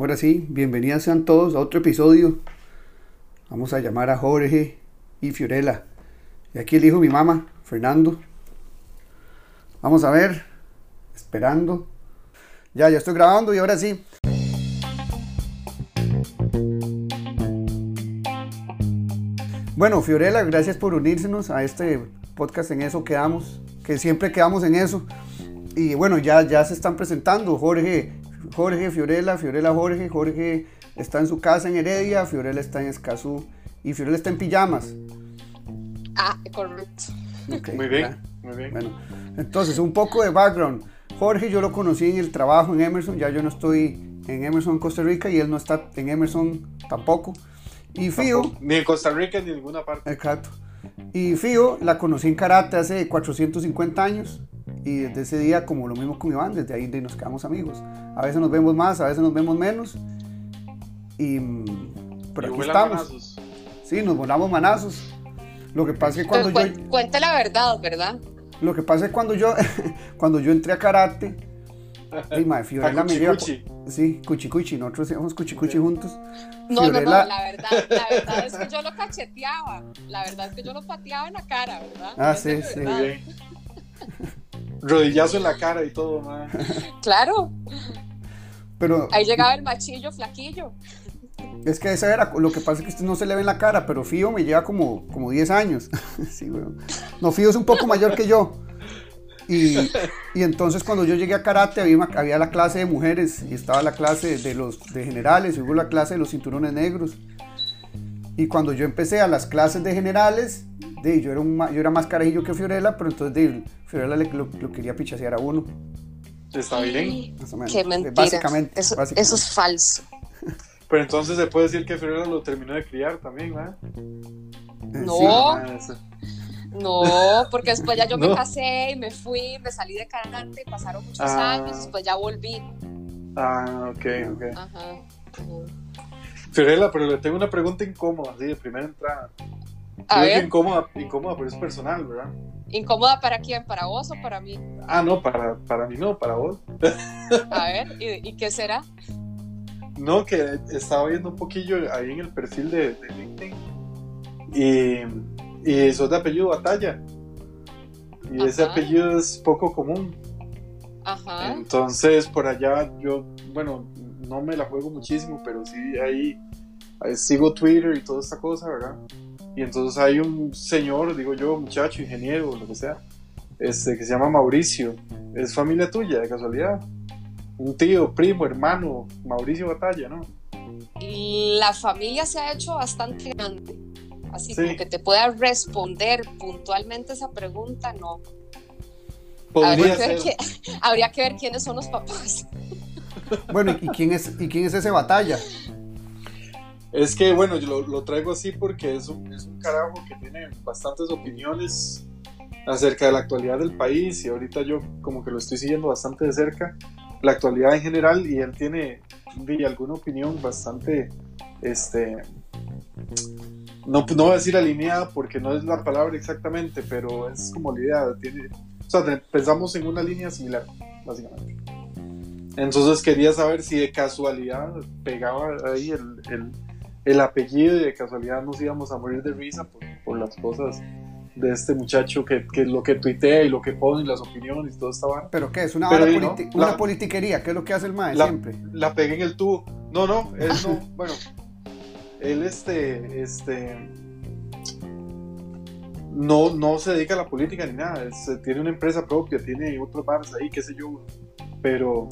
Ahora sí, bienvenidas sean todos a otro episodio. Vamos a llamar a Jorge y Fiorella. Y aquí elijo mi mamá, Fernando. Vamos a ver, esperando. Ya, ya estoy grabando y ahora sí. Bueno, Fiorella, gracias por unírsenos a este podcast en eso quedamos, que siempre quedamos en eso. Y bueno, ya, ya se están presentando. Jorge Jorge, Fiorella, Fiorella, Jorge. Jorge está en su casa en Heredia, Fiorella está en Escazú y Fiorella está en pijamas. Ah, correcto. muy bien, muy bien. Bueno, entonces, un poco de background. Jorge yo lo conocí en el trabajo en Emerson, ya yo no estoy en Emerson, Costa Rica, y él no está en Emerson tampoco. Y Fío... Ni en Costa Rica ni en ninguna parte. Exacto. Y Fío la conocí en karate hace 450 años y desde ese día, como lo mismo con Iván, desde ahí nos quedamos amigos. A veces nos vemos más, a veces nos vemos menos. Y, mm, pero aquí estamos. Manazos. Sí, nos volamos manazos. Lo que pasa es que cuando yo. Cuenta la verdad, ¿verdad? Lo que pasa es que cuando yo, cuando yo entré a karate, y madre, Fiorella me lleva. Sí, cuchicuchi, nosotros hacíamos cuchicuchi juntos. No, no, no, la verdad, la verdad es que yo lo cacheteaba. La verdad es que yo lo pateaba en la cara, ¿verdad? Ah, sí, sí. Muy bien. Rodillazo en la cara y todo, man. Claro. Pero, Ahí llegaba el machillo flaquillo. Es que esa era, lo que pasa es que usted no se le ve en la cara, pero Fío me lleva como, como 10 años. sí, bueno. No, Fío es un poco mayor que yo. Y, y, entonces cuando yo llegué a karate había, había, la clase de mujeres y estaba la clase de los de generales y hubo la clase de los cinturones negros. Y cuando yo empecé a las clases de generales, de, yo, era un, yo era más carajillo que Fiorella, pero entonces de, Fiorella le, lo, quería pichasear a uno. Está bien. Qué mentira. Básicamente eso, eso, es falso. Pero entonces se puede decir que Fiorella lo terminó de criar también, ¿verdad? Eh, no. No, porque después ya yo me casé y me fui, me salí de karate, pasaron muchos ah. años, después ya volví. Ah, ok, ok. Ajá. Fiorella, pero le tengo una pregunta incómoda, así de primera entrada. A ver. Incómoda, incómoda, pero es personal, ¿verdad? ¿Incómoda para quién? ¿Para vos o para mí? Ah, no, para, para mí no, para vos. A ver, ¿y, qué será? No, que estaba viendo un poquillo ahí en el perfil de, LinkedIn y, y sos de apellido Batalla. Y ese apellido es poco común. Ajá. Entonces, por allá yo, bueno, no me la juego muchísimo, pero sí ahí, ahí sigo Twitter y toda esta cosa, ¿verdad? Y entonces hay un señor, digo yo, muchacho, ingeniero, lo que sea, este, que se llama Mauricio. ¿Es familia tuya, de casualidad? Un tío, primo, hermano, Mauricio Batalla, ¿no? La familia se ha hecho bastante grande. Así como que te pueda responder puntualmente esa pregunta, no. Habría que, ver habría que ver quiénes son los papás. Bueno, ¿y quién es, y quién es ese batalla? Es que, bueno, yo lo, traigo así porque es un, es un, carajo que tiene bastantes opiniones acerca de la actualidad del país y ahorita yo como que lo estoy siguiendo bastante de cerca, la actualidad en general y él tiene alguna opinión bastante, este, no, no voy a decir alineada porque no es la palabra exactamente, pero es como la idea, tiene, o sea, pensamos en una línea similar, básicamente. Entonces quería saber si de casualidad pegaba ahí el, el el apellido y de casualidad nos íbamos a morir de risa por, las cosas de este muchacho que, que, lo que tuitea y lo que pone y las opiniones y todo estaba. ¿Pero qué? ¿Es una, una politiquería? ¿Qué es lo que hace el maestro siempre? La pegué en el tubo. No, no, él no. bueno, él este, este, no, no se dedica a la política ni nada. tiene una empresa propia, tiene otros bares ahí, qué sé yo. Pero,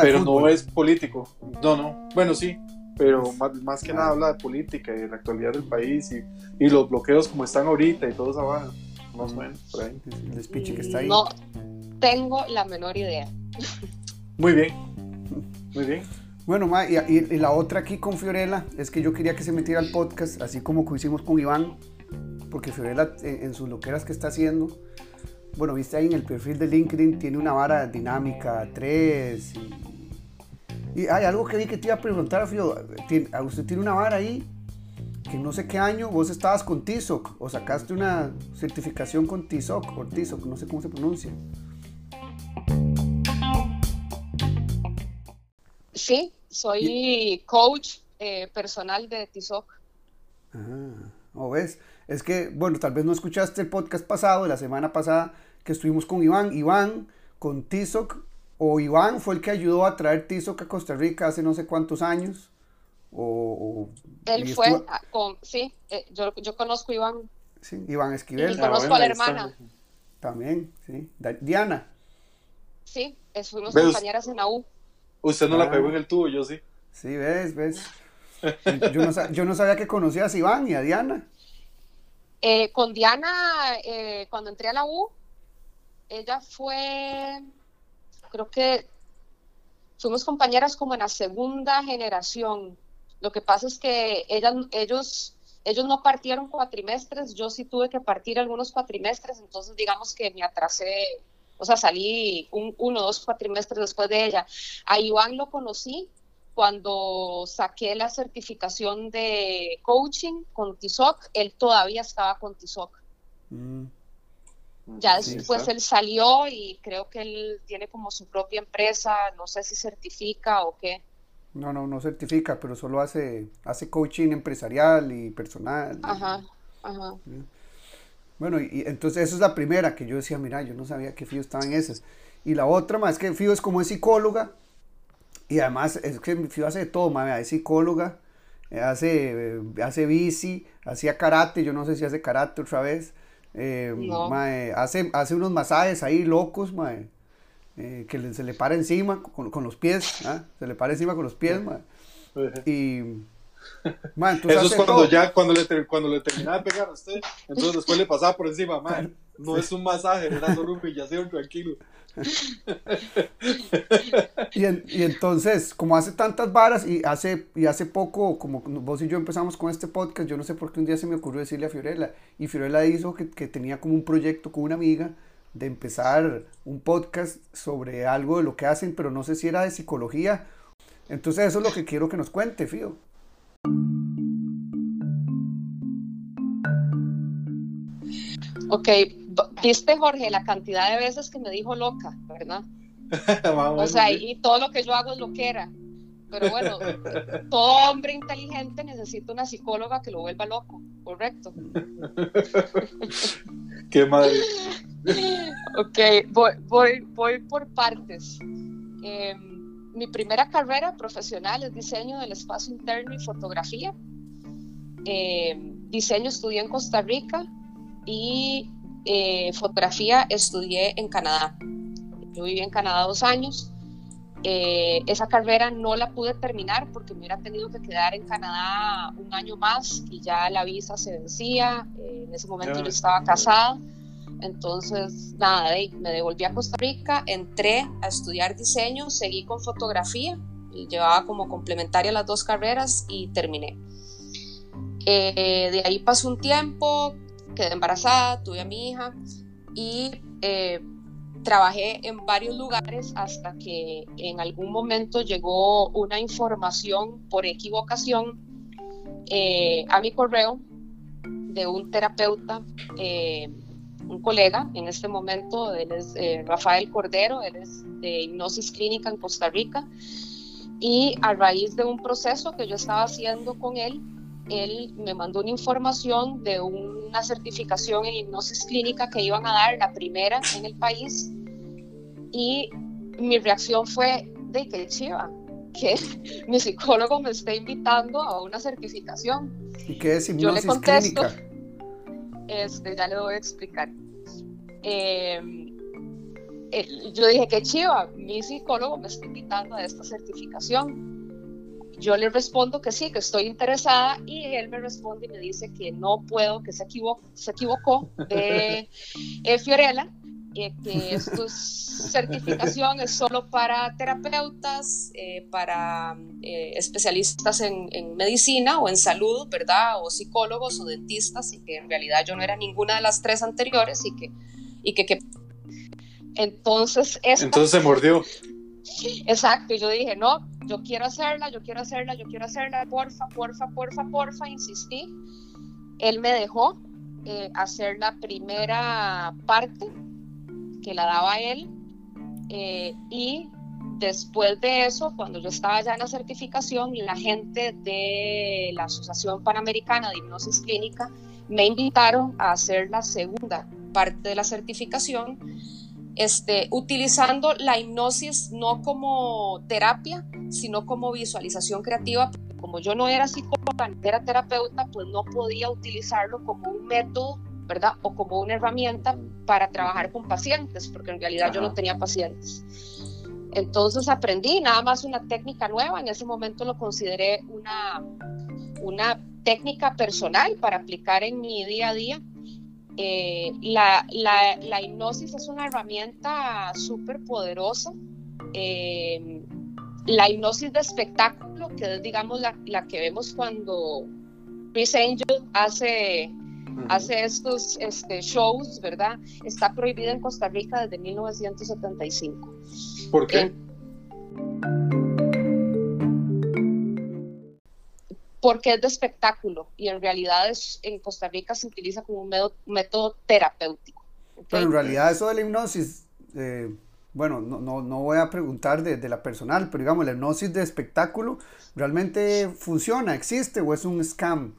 pero no es político. No, no. Bueno, sí, pero más, que nada habla de política y de la actualidad del país y, y los bloqueos como están ahorita y todo eso va más o menos por ahí. El speech que está ahí. No tengo la menor idea. Muy bien, muy bien. Bueno, ma, y, y, la otra aquí con Fiorella es que yo quería que se metiera al podcast, así como que hicimos con Iván, porque Fiorella en, en sus loqueras que está haciendo, bueno, viste ahí en el perfil de LinkedIn, tiene una vara dinámica 3 y y hay algo que vi que te iba a preguntar, Fio. Usted tiene una vara ahí, que no sé qué año vos estabas con TISOC o sacaste una certificación con TISOC o TISOC, no sé cómo se pronuncia. Sí, soy coach eh, personal de Tizoc. Ah, ¿o ves? Es que, bueno, tal vez no escuchaste el podcast pasado, de la semana pasada, que estuvimos con Iván. Iván, con Tizoc, o Iván fue el que ayudó a traer Tizoc a Costa Rica hace no sé cuántos años. O, Él fue, con, sí, eh, yo, yo, conozco a Iván. Sí, Iván Esquivel. Y conozco a la hermana. También, sí. Diana. Sí, fuimos compañeras en la U. Usted no la ah. pegó en el tubo, yo sí. Sí, ves, ves. Yo no, sabía que conocías a Iván y a Diana. Eh, con Diana, eh, cuando entré a la U, ella fue, creo que fuimos compañeras como en la segunda generación. Lo que pasa es que ellos, ellos no partieron cuatrimestres, yo sí tuve que partir algunos cuatrimestres, entonces digamos que me atrasé, o sea, salí un, uno o dos cuatrimestres después de ella. A Iván lo conocí cuando saqué la certificación de coaching con TISOC, él todavía estaba con TISOC. Mm. Ya después él salió y creo que él tiene como su propia empresa, no sé si certifica o qué. No, no, no certifica, pero solo hace, hace coaching empresarial y personal. Ajá, ajá. Bueno, y, entonces esa es la primera que yo decía, mira, yo no sabía que Fío estaba en esas. Y la otra más es que Fío es como es psicóloga, y además, es que Fío hace de todo, mami, es psicóloga, eh, hace, eh, hace bici, hacía karate, yo no sé si hace karate otra vez. Eh, hace, hace unos masajes ahí locos, mae, que se le para encima con, con los pies, ¿ah? se le para encima con los pies, mae. Y eso es cuando ya, cuando le, cuando le terminaba de pegar a usted, entonces después le pasaba por encima, man, no es un masaje, era solo un humillación, tranquilo. y, y, entonces, como hace tantas varas y hace, y hace poco, como vos y yo empezamos con este podcast, yo no sé por qué un día se me ocurrió decirle a Fiorella, y Fiorella dijo que, que tenía como un proyecto con una amiga de empezar un podcast sobre algo de lo que hacen, pero no sé si era de psicología. Entonces eso es lo que quiero que nos cuente, Fío. Ok, viste Jorge la cantidad de veces que me dijo loca, ¿verdad? o sea, y todo lo que yo hago es lo que era. Pero bueno, todo hombre inteligente necesita una psicóloga que lo vuelva loco, ¿correcto? Qué madre. ok, voy, voy, voy por partes. Eh, mi primera carrera profesional es diseño del espacio interno y fotografía. Eh, diseño estudié en Costa Rica y eh, fotografía estudié en Canadá. Yo viví en Canadá dos años. Eh, esa carrera no la pude terminar porque me hubiera tenido que quedar en Canadá un año más y ya la visa se vencía. en ese momento yo estaba casada. Entonces, nada, me devolví a Costa Rica, entré a estudiar diseño, seguí con fotografía, llevaba como complementaria las dos carreras y terminé. Eh, de ahí pasó un tiempo, quedé embarazada, tuve a mi hija y eh, trabajé en varios lugares hasta que en algún momento llegó una información por equivocación eh, a mi correo de un terapeuta un colega en este momento, él es eh, Rafael Cordero, él es de hipnosis clínica en Costa Rica, y a raíz de un proceso que yo estaba haciendo con él, él me mandó una información de una certificación en hipnosis clínica que iban a dar, la primera en el país, y mi reacción fue de que chiva, que mi psicólogo me está invitando a una certificación. ¿Y qué es hipnosis yo le contesto, clínica? Este, ya le voy a explicar. Em, eh, yo dije, que chiva, mi psicólogo me está invitando a esta certificación. Yo le respondo que sí, que estoy interesada y él me responde y me dice que no puedo, que se, equivocó, se equivocó de eh, Fiorella, eh, que esta certificación es solo para terapeutas, para especialistas en, en, medicina o en salud, ¿verdad? O psicólogos o dentistas y que en realidad yo no era ninguna de las tres anteriores y que y que, entonces entonces se mordió exacto yo dije no yo quiero hacerla yo quiero hacerla yo quiero hacerla porfa porfa porfa porfa insistí. Él me dejó eh, hacer la primera parte que la daba él eh, y después de eso, cuando yo estaba ya en la certificación, la gente de la Asociación Panamericana de Hipnosis Clínica me invitaron a hacer la segunda parte de la certificación, este, utilizando la hipnosis no como terapia, sino como visualización creativa. Como yo no era psicóloga, era terapeuta, pues no podía utilizarlo como un método, ¿verdad? O como una herramienta para trabajar con pacientes, porque en realidad yo no tenía pacientes. Entonces aprendí nada más una técnica nueva, en ese momento lo consideré una, una técnica personal para aplicar en mi día a día. Eh, la, la, la, hipnosis es una herramienta súper poderosa. Eh, la hipnosis de espectáculo, que es, digamos, la, la que vemos cuando Chris Angel hace, hace estos este, shows, ¿verdad? Está prohibida en Costa Rica desde 1975. ¿Por qué? Porque es de espectáculo y en realidad es, en Costa Rica se utiliza como un método, terapéutico. Pero en realidad eso de la hipnosis, eh, bueno, no, no, no, voy a preguntar de, de, la personal, pero digamos, la hipnosis de espectáculo realmente funciona, existe o es un scam.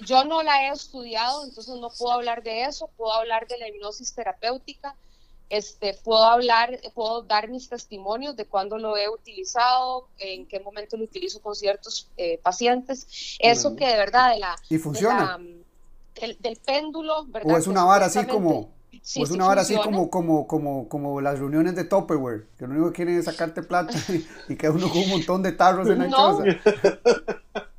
yo no la he estudiado, entonces no puedo hablar de eso, puedo hablar de la hipnosis terapéutica este, puedo hablar, puedo dar mis testimonios de cuándo lo he utilizado, en qué momento lo utilizo con ciertos eh, pacientes. Eso que de verdad de la... Y funciona. del, péndulo, ¿verdad? O es una vara así como... o es una vara así como, como, como, como las reuniones de Tupperware, que lo único que quieren es sacarte plata y, que uno con un montón de tarros en la no. casa.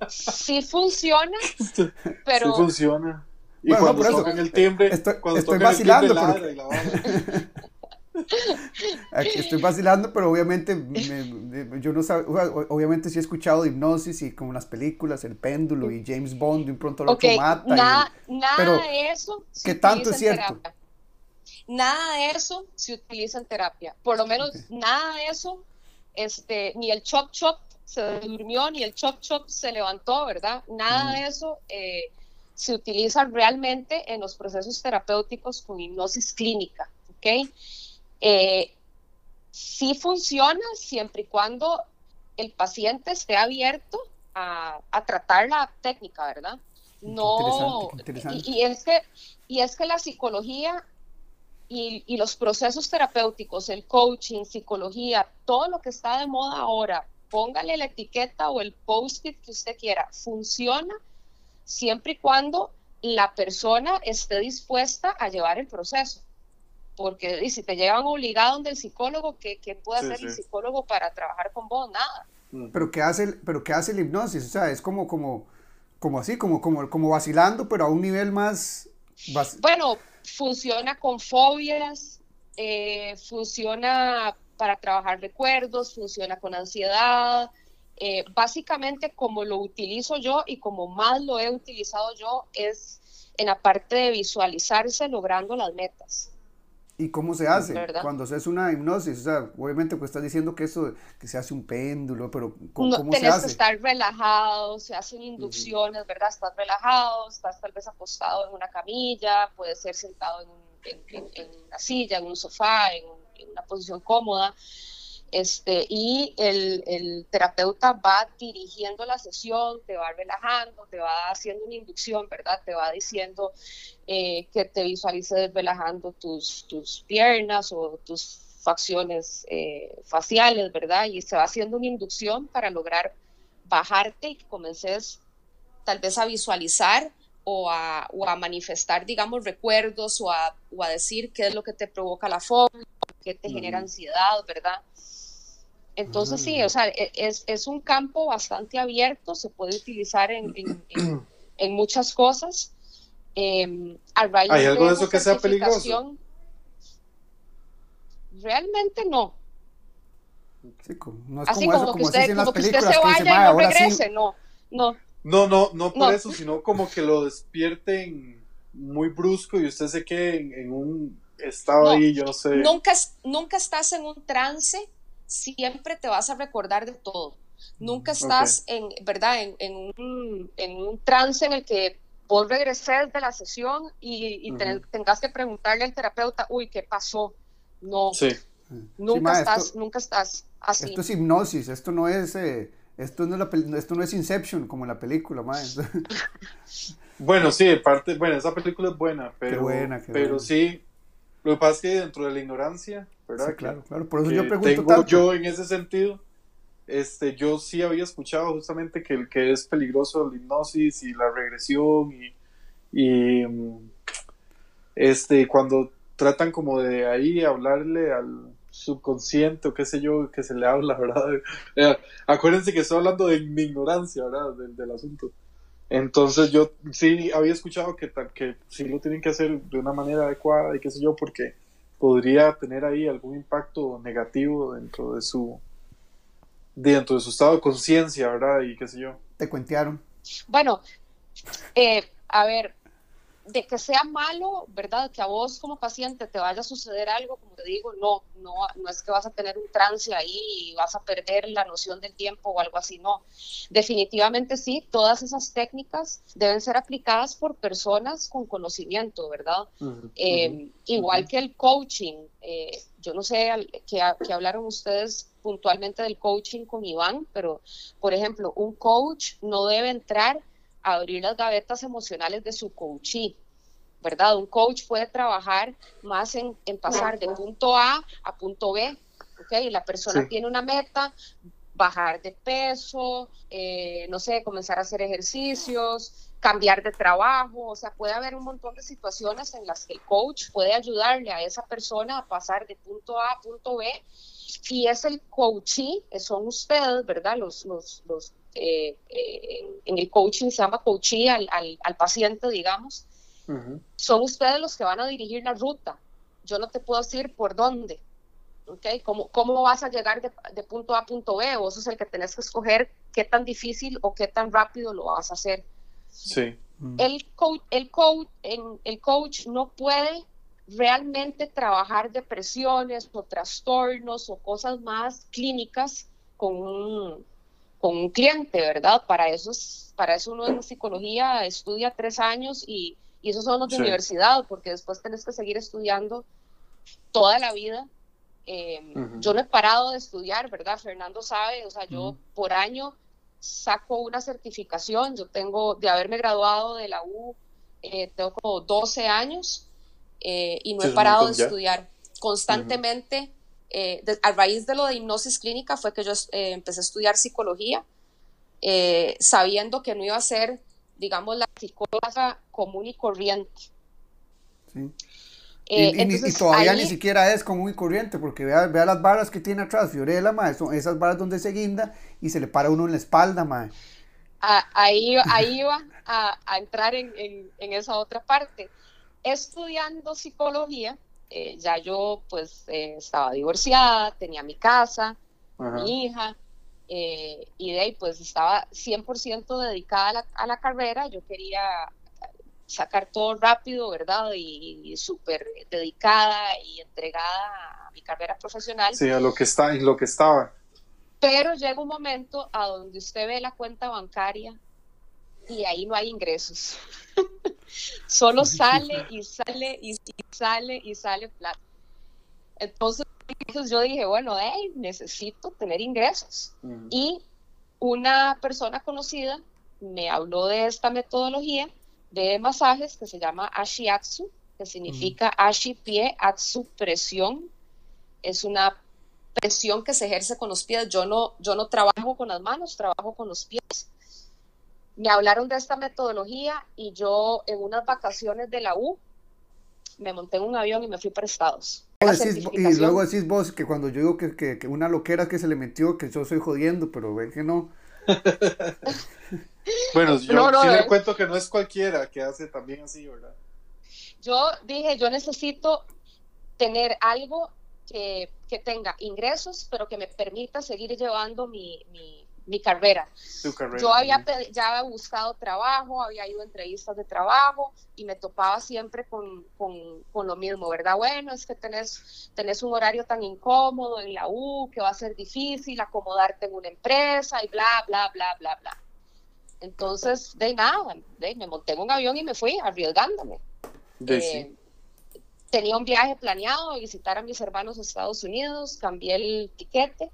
Sí funciona, pero... Sí funciona. Y bueno, cuando tocan el timbre, estoy, cuando estoy vacilando. pero... estoy vacilando, pero obviamente yo no sé, obviamente sí he escuchado hipnosis y como las películas, el péndulo y James Bond de un pronto lo okay, mata. Nada, nada de eso. ¿Qué tanto es cierto? Nada de eso se utiliza en terapia. Por lo menos nada de eso, este, ni el chop chop se durmió, ni el chop chop se levantó, ¿verdad? Nada de eso eh, se utiliza realmente en los procesos terapéuticos con hipnosis clínica, ¿ok? Eh, sí funciona siempre y cuando el paciente esté abierto a, tratar la técnica, ¿verdad? No, Y, es que, y es que la psicología y, y, los procesos terapéuticos, el coaching, psicología, todo lo que está de moda ahora, póngale la etiqueta o el post-it que usted quiera, funciona siempre y cuando la persona esté dispuesta a llevar el proceso. Porque si te llevan obligado donde el psicólogo, ¿qué, qué puede hacer el psicólogo para trabajar con vos? Nada. Mm. Pero ¿qué hace, pero qué hace la hipnosis? O sea, es como, como, como así, como, como, como vacilando, pero a un nivel más... Bueno, funciona con fobias, eh, funciona para trabajar recuerdos, funciona con ansiedad, eh, básicamente como lo utilizo yo y como más lo he utilizado yo es en la parte de visualizarse logrando las metas. ¿Y cómo se hace? Cuando se hace una hipnosis, o sea, obviamente pues estás diciendo que eso, que se hace un péndulo, pero ¿cómo, se hace? que estar relajado, se hacen inducciones, ¿verdad? Estás relajado, estás tal vez acostado en una camilla, puedes ser sentado en, una silla, en un sofá, en una posición cómoda. Este, y el, terapeuta va dirigiendo la sesión, te va relajando, te va haciendo una inducción, ¿verdad? Te va diciendo eh, que te visualices relajando tus, tus piernas o tus facciones eh, faciales, ¿verdad? Y se va haciendo una inducción para lograr bajarte y que comences tal vez a visualizar o a, o a manifestar, digamos, recuerdos o a, o a, decir qué es lo que te provoca la fobia, qué te genera ansiedad, ¿verdad? Entonces sí, o sea, e, es, un campo bastante abierto, se puede utilizar en, muchas cosas. Em, ¿Hay algo de eso que sea peligroso? Realmente no. Sí, no es Así como, eso, como, usted, en las como que usted se vaya y no regrese, no, no. No, no, no por eso, sino como que lo despierten muy brusco y usted se quede en, un estado ahí, yo no sé. Nunca, nunca estás en un trance siempre te vas a recordar de todo. Nunca estás en, ¿verdad? En, un, en, un, trance en el que vos regreses de la sesión y, tengas que preguntarle al terapeuta, uy, ¿qué pasó? No. Nunca estás, nunca estás así. Esto es hipnosis, esto no es, eh, esto no es, esto no es Inception como en la película, Bueno, sí, parte, bueno, esa película es buena, pero, pero sí, lo que pasa es que dentro de la ignorancia, ¿verdad? claro, claro, por eso yo pregunto tanto. Yo en ese sentido, este, yo sí había escuchado justamente que, que es peligroso la hipnosis y la regresión y, y mm, este, cuando tratan como de ahí hablarle al subconsciente o qué sé yo, que se le habla, ¿verdad? Eh, acuérdense que estoy hablando de mi ignorancia, ¿verdad? Del, del asunto. Entonces yo sí había escuchado que, que sí lo tienen que hacer de una manera adecuada y qué sé yo, porque podría tener ahí algún impacto negativo dentro de su dentro de su estado de conciencia, ¿verdad? Y qué sé yo. Te cuentearon. Bueno, eh, a ver, de que sea malo, ¿verdad? Que a vos como paciente te vaya a suceder algo, como te digo, no, no, no es que vas a tener un trance ahí y vas a perder la noción del tiempo o algo así, no. Definitivamente sí, todas esas técnicas deben ser aplicadas por personas con conocimiento, ¿verdad? Eh, igual que el coaching, eh, yo no sé que, que hablaron ustedes puntualmente del coaching con Iván, pero por ejemplo, un coach no debe entrar abrir las gavetas emocionales de su coachee, ¿verdad? Un coach puede trabajar más en, pasar de punto A a punto B, ¿ok? La persona tiene una meta, bajar de peso, eh, no sé, comenzar a hacer ejercicios, cambiar de trabajo, o sea, puede haber un montón de situaciones en las que el coach puede ayudarle a esa persona a pasar de punto A a punto B y es el coachee, son ustedes, ¿verdad? Los, los, los eh, eh, en el coaching se llama coachee al, al, paciente, digamos, son ustedes los que van a dirigir la ruta. Yo no te puedo decir por dónde, ¿ok? ¿Cómo, cómo vas a llegar de, de, punto A a punto B? Vos sos el que tenés que escoger qué tan difícil o qué tan rápido lo vas a hacer. Sí. El, coach, el, coach, en, el coach no puede realmente trabajar depresiones o trastornos o cosas más clínicas con un, con un cliente, ¿verdad? Para eso, para eso uno en psicología estudia tres años y, y esos son los de universidad, porque después tenés que seguir estudiando toda la vida. Em, yo no he parado de estudiar, ¿verdad? Fernando sabe, o sea, yo por año saco una certificación, yo tengo, de haberme graduado de la U, eh, tengo como 12 años eh, y no he parado de estudiar constantemente. Eh, a raíz de lo de hipnosis clínica fue que yo eh, empecé a estudiar psicología, eh, sabiendo que no iba a ser, digamos, la psicóloga común y corriente. Sí. Y, todavía ni siquiera es común y corriente, porque vea, vea las barras que tiene atrás Fiorella, ma, son esas barras donde se guinda y se le para uno en la espalda, ma. ahí, ahí iba a, a entrar en, en, en, esa otra parte. Estudiando psicología, eh, ya yo pues eh, estaba divorciada, tenía mi casa, mi hija, eh, y de ahí pues estaba 100% dedicada a la, carrera, yo quería sacar todo rápido, ¿verdad? Y, súper dedicada y entregada a mi carrera profesional. Sí, a lo que está, en lo que estaba. Pero llega un momento a donde usted ve la cuenta bancaria y ahí no hay ingresos. Solo sale y sale y, sale y sale plata. Entonces, yo dije, bueno, necesito tener ingresos. Y una persona conocida me habló de esta metodología de masajes que se llama Ashiatsu, que significa Ashi pie, Atsu presión. Es una presión que se ejerce con los pies. Yo no, yo no trabajo con las manos, trabajo con los pies me hablaron de esta metodología y yo en unas vacaciones de la U me monté en un avión y me fui para Estados. y luego decís vos que cuando yo digo que, que, una loquera que se le metió, que yo soy jodiendo, pero ven que no. bueno, yo sí le cuento que no es cualquiera que hace también así, ¿verdad? Yo dije, yo necesito tener algo que, que tenga ingresos, pero que me permita seguir llevando mi, mi, mi carrera. Yo había ya había buscado trabajo, había ido a entrevistas de trabajo y me topaba siempre con, con, lo mismo, ¿verdad? Bueno, es que tenés, tenés un horario tan incómodo en la U que va a ser difícil acomodarte en una empresa y bla, bla, bla, bla, bla. Entonces, de nada, de, me monté en un avión y me fui arriesgándome. De sí. Eh, tenía un viaje planeado a visitar a mis hermanos a Estados Unidos, cambié el tiquete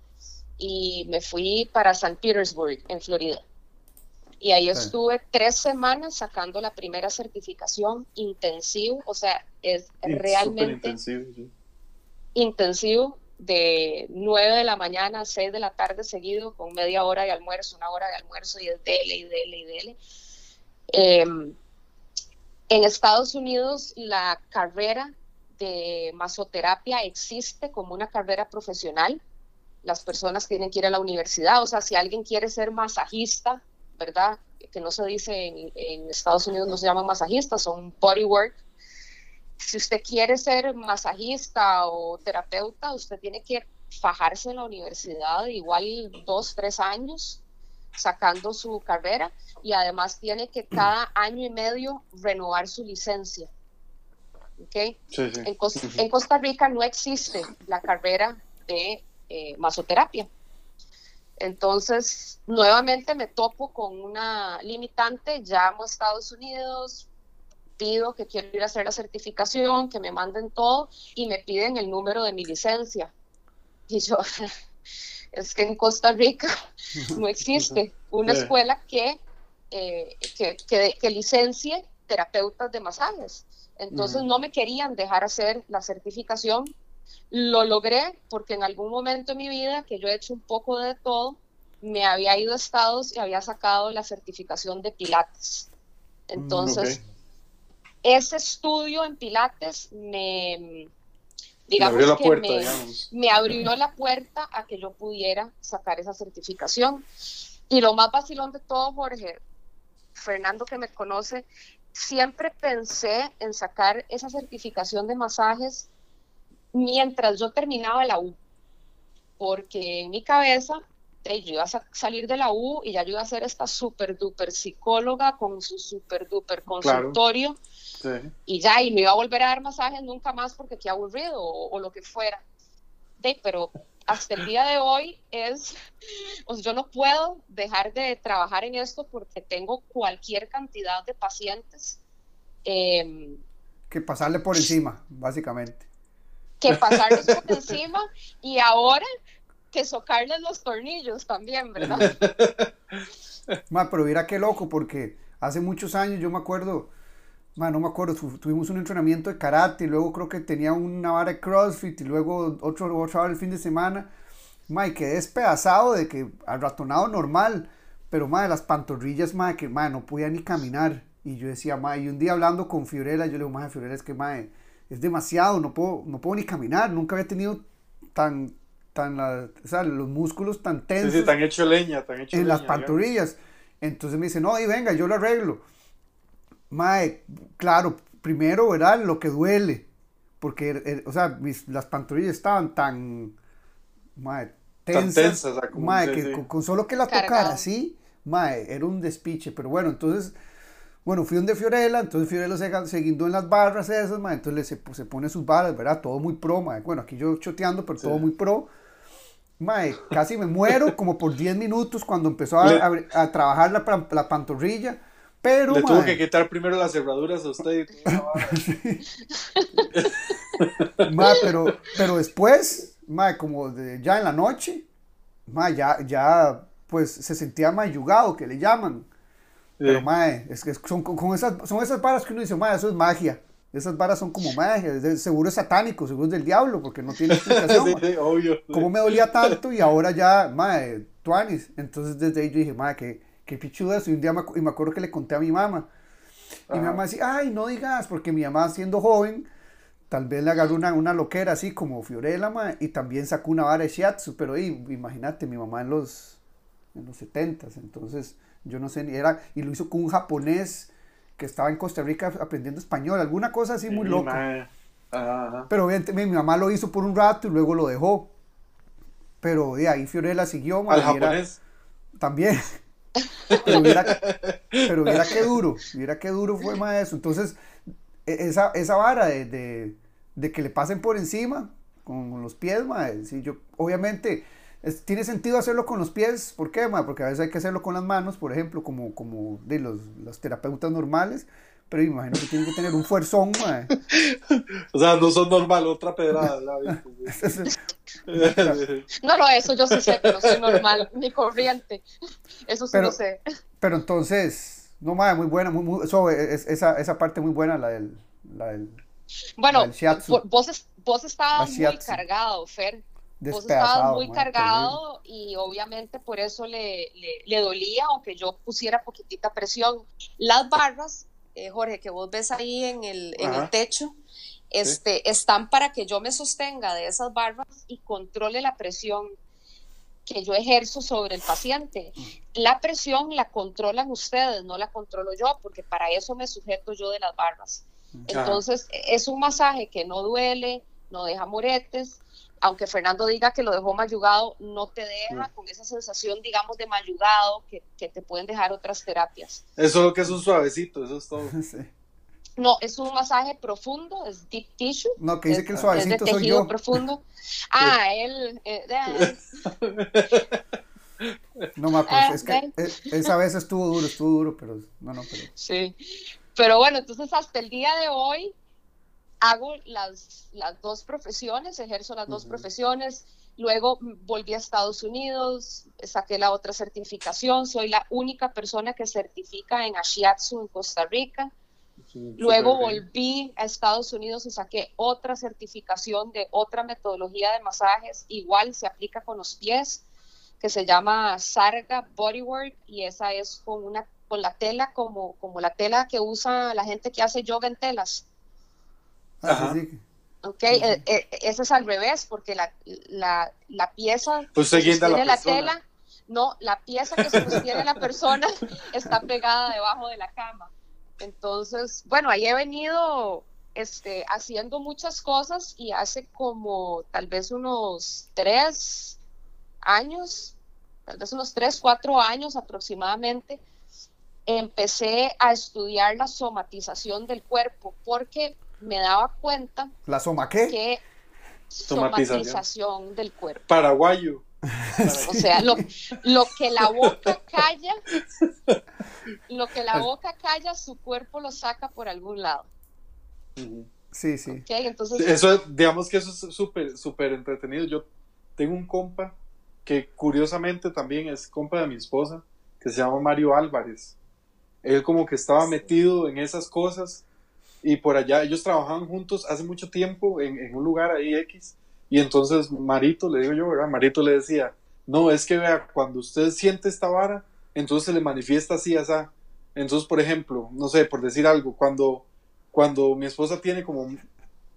y me fui para San Petersburg, en Florida. Y ahí estuve tres semanas sacando la primera certificación intensivo, o sea, es realmente intensivo, intensivo de 9 de la mañana a 6 de la tarde seguido, con media hora de almuerzo, una hora de almuerzo y de dele y dele y dele. Em, en Estados Unidos la carrera de masoterapia existe como una carrera profesional. Las personas tienen que ir a la universidad, o sea, si alguien quiere ser masajista, ¿verdad? Que no se dice en, en Estados Unidos, no se llaman masajistas, son bodywork si usted quiere ser masajista o terapeuta, usted tiene que fajarse en la universidad igual dos, tres años sacando su carrera y además tiene que cada año y medio renovar su licencia. ¿Okay? En, Costa, Rica no existe la carrera de eh, masoterapia. Entonces, nuevamente me topo con una limitante, llamo a Estados Unidos, pido que quiero ir a hacer la certificación, que me manden todo y me piden el número de mi licencia. Y yo, es que en Costa Rica no existe una escuela que, eh, que, que, licencie terapeutas de masajes. Entonces no me querían dejar hacer la certificación. Lo logré porque en algún momento en mi vida, que yo he hecho un poco de todo, me había ido a Estados y había sacado la certificación de Pilates. Mm, Entonces, ese estudio en Pilates me, digamos abrió la puerta, me, abrió la puerta a que yo pudiera sacar esa certificación. Y lo más vacilón de todo, Jorge, Fernando que me conoce, siempre pensé en sacar esa certificación de masajes mientras yo terminaba la U, porque en mi cabeza yo iba a salir de la U y ya yo iba a ser esta super duper psicóloga con su super duper consultorio. Y ya, y me iba a volver a dar masajes nunca más porque qué aburrido o, lo que fuera. De, pero hasta el día de hoy es, pues yo no puedo dejar de trabajar en esto porque tengo cualquier cantidad de pacientes. Em, que pasarle por encima, básicamente. Que pasarles por encima y ahora que socarles los tornillos también, ¿verdad? Ma, pero mira qué loco, porque hace muchos años yo me acuerdo, ma, no me acuerdo, tuvimos un entrenamiento de karate y luego creo que tenía una vara de crossfit y luego otro, otro vara el fin de semana. Ma, y quedé despedazado de que al ratonado normal, pero ma, de las pantorrillas, ma, que ma, no podía ni caminar. Y yo decía, ma, y un día hablando con Fiorella, yo le digo, ma, Fiorella, es que ma, es demasiado, no puedo, no puedo ni caminar, nunca había tenido tan tan la, o sea, los músculos tan tensos. Sí, sí, tan hecho leña, tan hecho En las pantorrillas. Entonces me dice, no, y venga, yo lo arreglo. Mae, claro, primero, ¿verdad? Lo que duele. Porque, er, er, o sea, mis, las pantorrillas estaban tan, mae, tensas. Tan tensas, mae, que Con, solo que la tocara así, mae, era un despiche. Pero bueno, entonces bueno, fui donde Fiorella, entonces Fiorella se, se guindó en las barras esas, entonces se, se, pone sus barras, ¿verdad? Todo muy pro, Bueno, aquí yo choteando, pero todo muy pro. Mae, casi me muero como por 10 minutos cuando empezó a, a, trabajar la, la, pantorrilla. Pero, Le tuvo que quitar primero las cerraduras a usted. mae, pero, pero después, mae, como de, ya en la noche, mae, ya, ya pues se sentía mayugado, que le llaman. Pero, mae, es que son, con esas, son esas varas que uno dice, mae, eso es magia. Esas varas son como magia, seguro es satánico, seguro es del diablo, porque no tiene explicación. sí, obvio. ¿Cómo me dolía tanto y ahora ya, mae, tuanis? Entonces desde ahí yo dije, mae, qué, qué pichudo eso. Y un día me, y me acuerdo que le conté a mi mamá. Y mi mamá decía, ay, no digas, porque mi mamá siendo joven, tal vez le agarró una, una loquera así como Fiorella, mae, y también sacó una vara de shiatsu, pero imagínate, mi mamá en los, en los 70 entonces yo no sé, ni era, y lo hizo con un japonés que estaba en Costa Rica aprendiendo español, alguna cosa así muy loca. Pero obviamente mi, mamá lo hizo por un rato y luego lo dejó. Pero de ahí Fiorella siguió. ¿Al japonés? también. pero mira, pero mira qué duro, mira qué duro fue maestro. Entonces, e, esa, esa vara de, de, que le pasen por encima con, los pies, madre, sí, yo, obviamente, tiene sentido hacerlo con los pies, ¿por qué? Porque a veces hay que hacerlo con las manos, por ejemplo, como, como de los, los terapeutas normales, pero imagino que tiene que tener un fuerzón, mae. o sea, no son normal, otra pedrada. no, no, eso yo sí sé que no soy normal, ni corriente. Eso sí lo sé. Pero entonces, no, mae, muy buena, muy, muy, eso, es, esa, esa parte muy buena, la del... La del bueno, vos, vos estabas muy cargado, Fer. Vos estabas muy cargado y obviamente por eso le, le, dolía, aunque yo pusiera poquitita presión. Las barras, eh, Jorge, que vos ves ahí en el, en el techo, este, están para que yo me sostenga de esas barras y controle la presión que yo ejerzo sobre el paciente. La presión la controlan ustedes, no la controlo yo, porque para eso me sujeto yo de las barras. Entonces, es un masaje que no duele, no deja moretes, aunque Fernando diga que lo dejó mayugado, no te deja con esa sensación, digamos, de mayugado que, que te pueden dejar otras terapias. Eso es lo que es un suavecito, eso es todo. No, es un masaje profundo, es deep tissue. No, que dice que el suavecito es de tejido soy profundo. Ah, él... Eh, no, ma, pues, es que eh, esa vez estuvo duro, estuvo duro, pero no, no, pero... Sí, pero bueno, entonces hasta el día de hoy hago las, las dos profesiones, ejerzo las dos profesiones, luego volví a Estados Unidos, saqué la otra certificación, soy la única persona que certifica en Ashiatsu en Costa Rica. luego volví a Estados Unidos y saqué otra certificación de otra metodología de masajes, igual se aplica con los pies, que se llama Sarga Bodywork y esa es con una con la tela como, como la tela que usa la gente que hace yoga en telas. Ok, eh, eh, eso es al revés, porque la, la, la pieza pues que sostiene la, tela, no, la pieza que sostiene la persona está pegada debajo de la cama. Entonces, bueno, ahí he venido este, haciendo muchas cosas y hace como tal vez unos tres años, tal vez unos tres, cuatro años aproximadamente, empecé a estudiar la somatización del cuerpo, porque me daba cuenta. ¿La soma qué? Que somatización del cuerpo. Paraguayo. O sea, lo, que la boca calla, lo que la boca calla, su cuerpo lo saca por algún lado. Sí, sí. entonces... Eso, digamos que eso es súper, súper entretenido. Yo tengo un compa que curiosamente también es compa de mi esposa, que se llama Mario Álvarez. Él como que estaba metido en esas cosas y por allá ellos trabajaban juntos hace mucho tiempo en, un lugar ahí X y entonces Marito, le digo yo. Marito le decía, no, es que vea, cuando usted siente esta vara, entonces se le manifiesta así, así. Entonces, por ejemplo, no sé, por decir algo, cuando, cuando mi esposa tiene como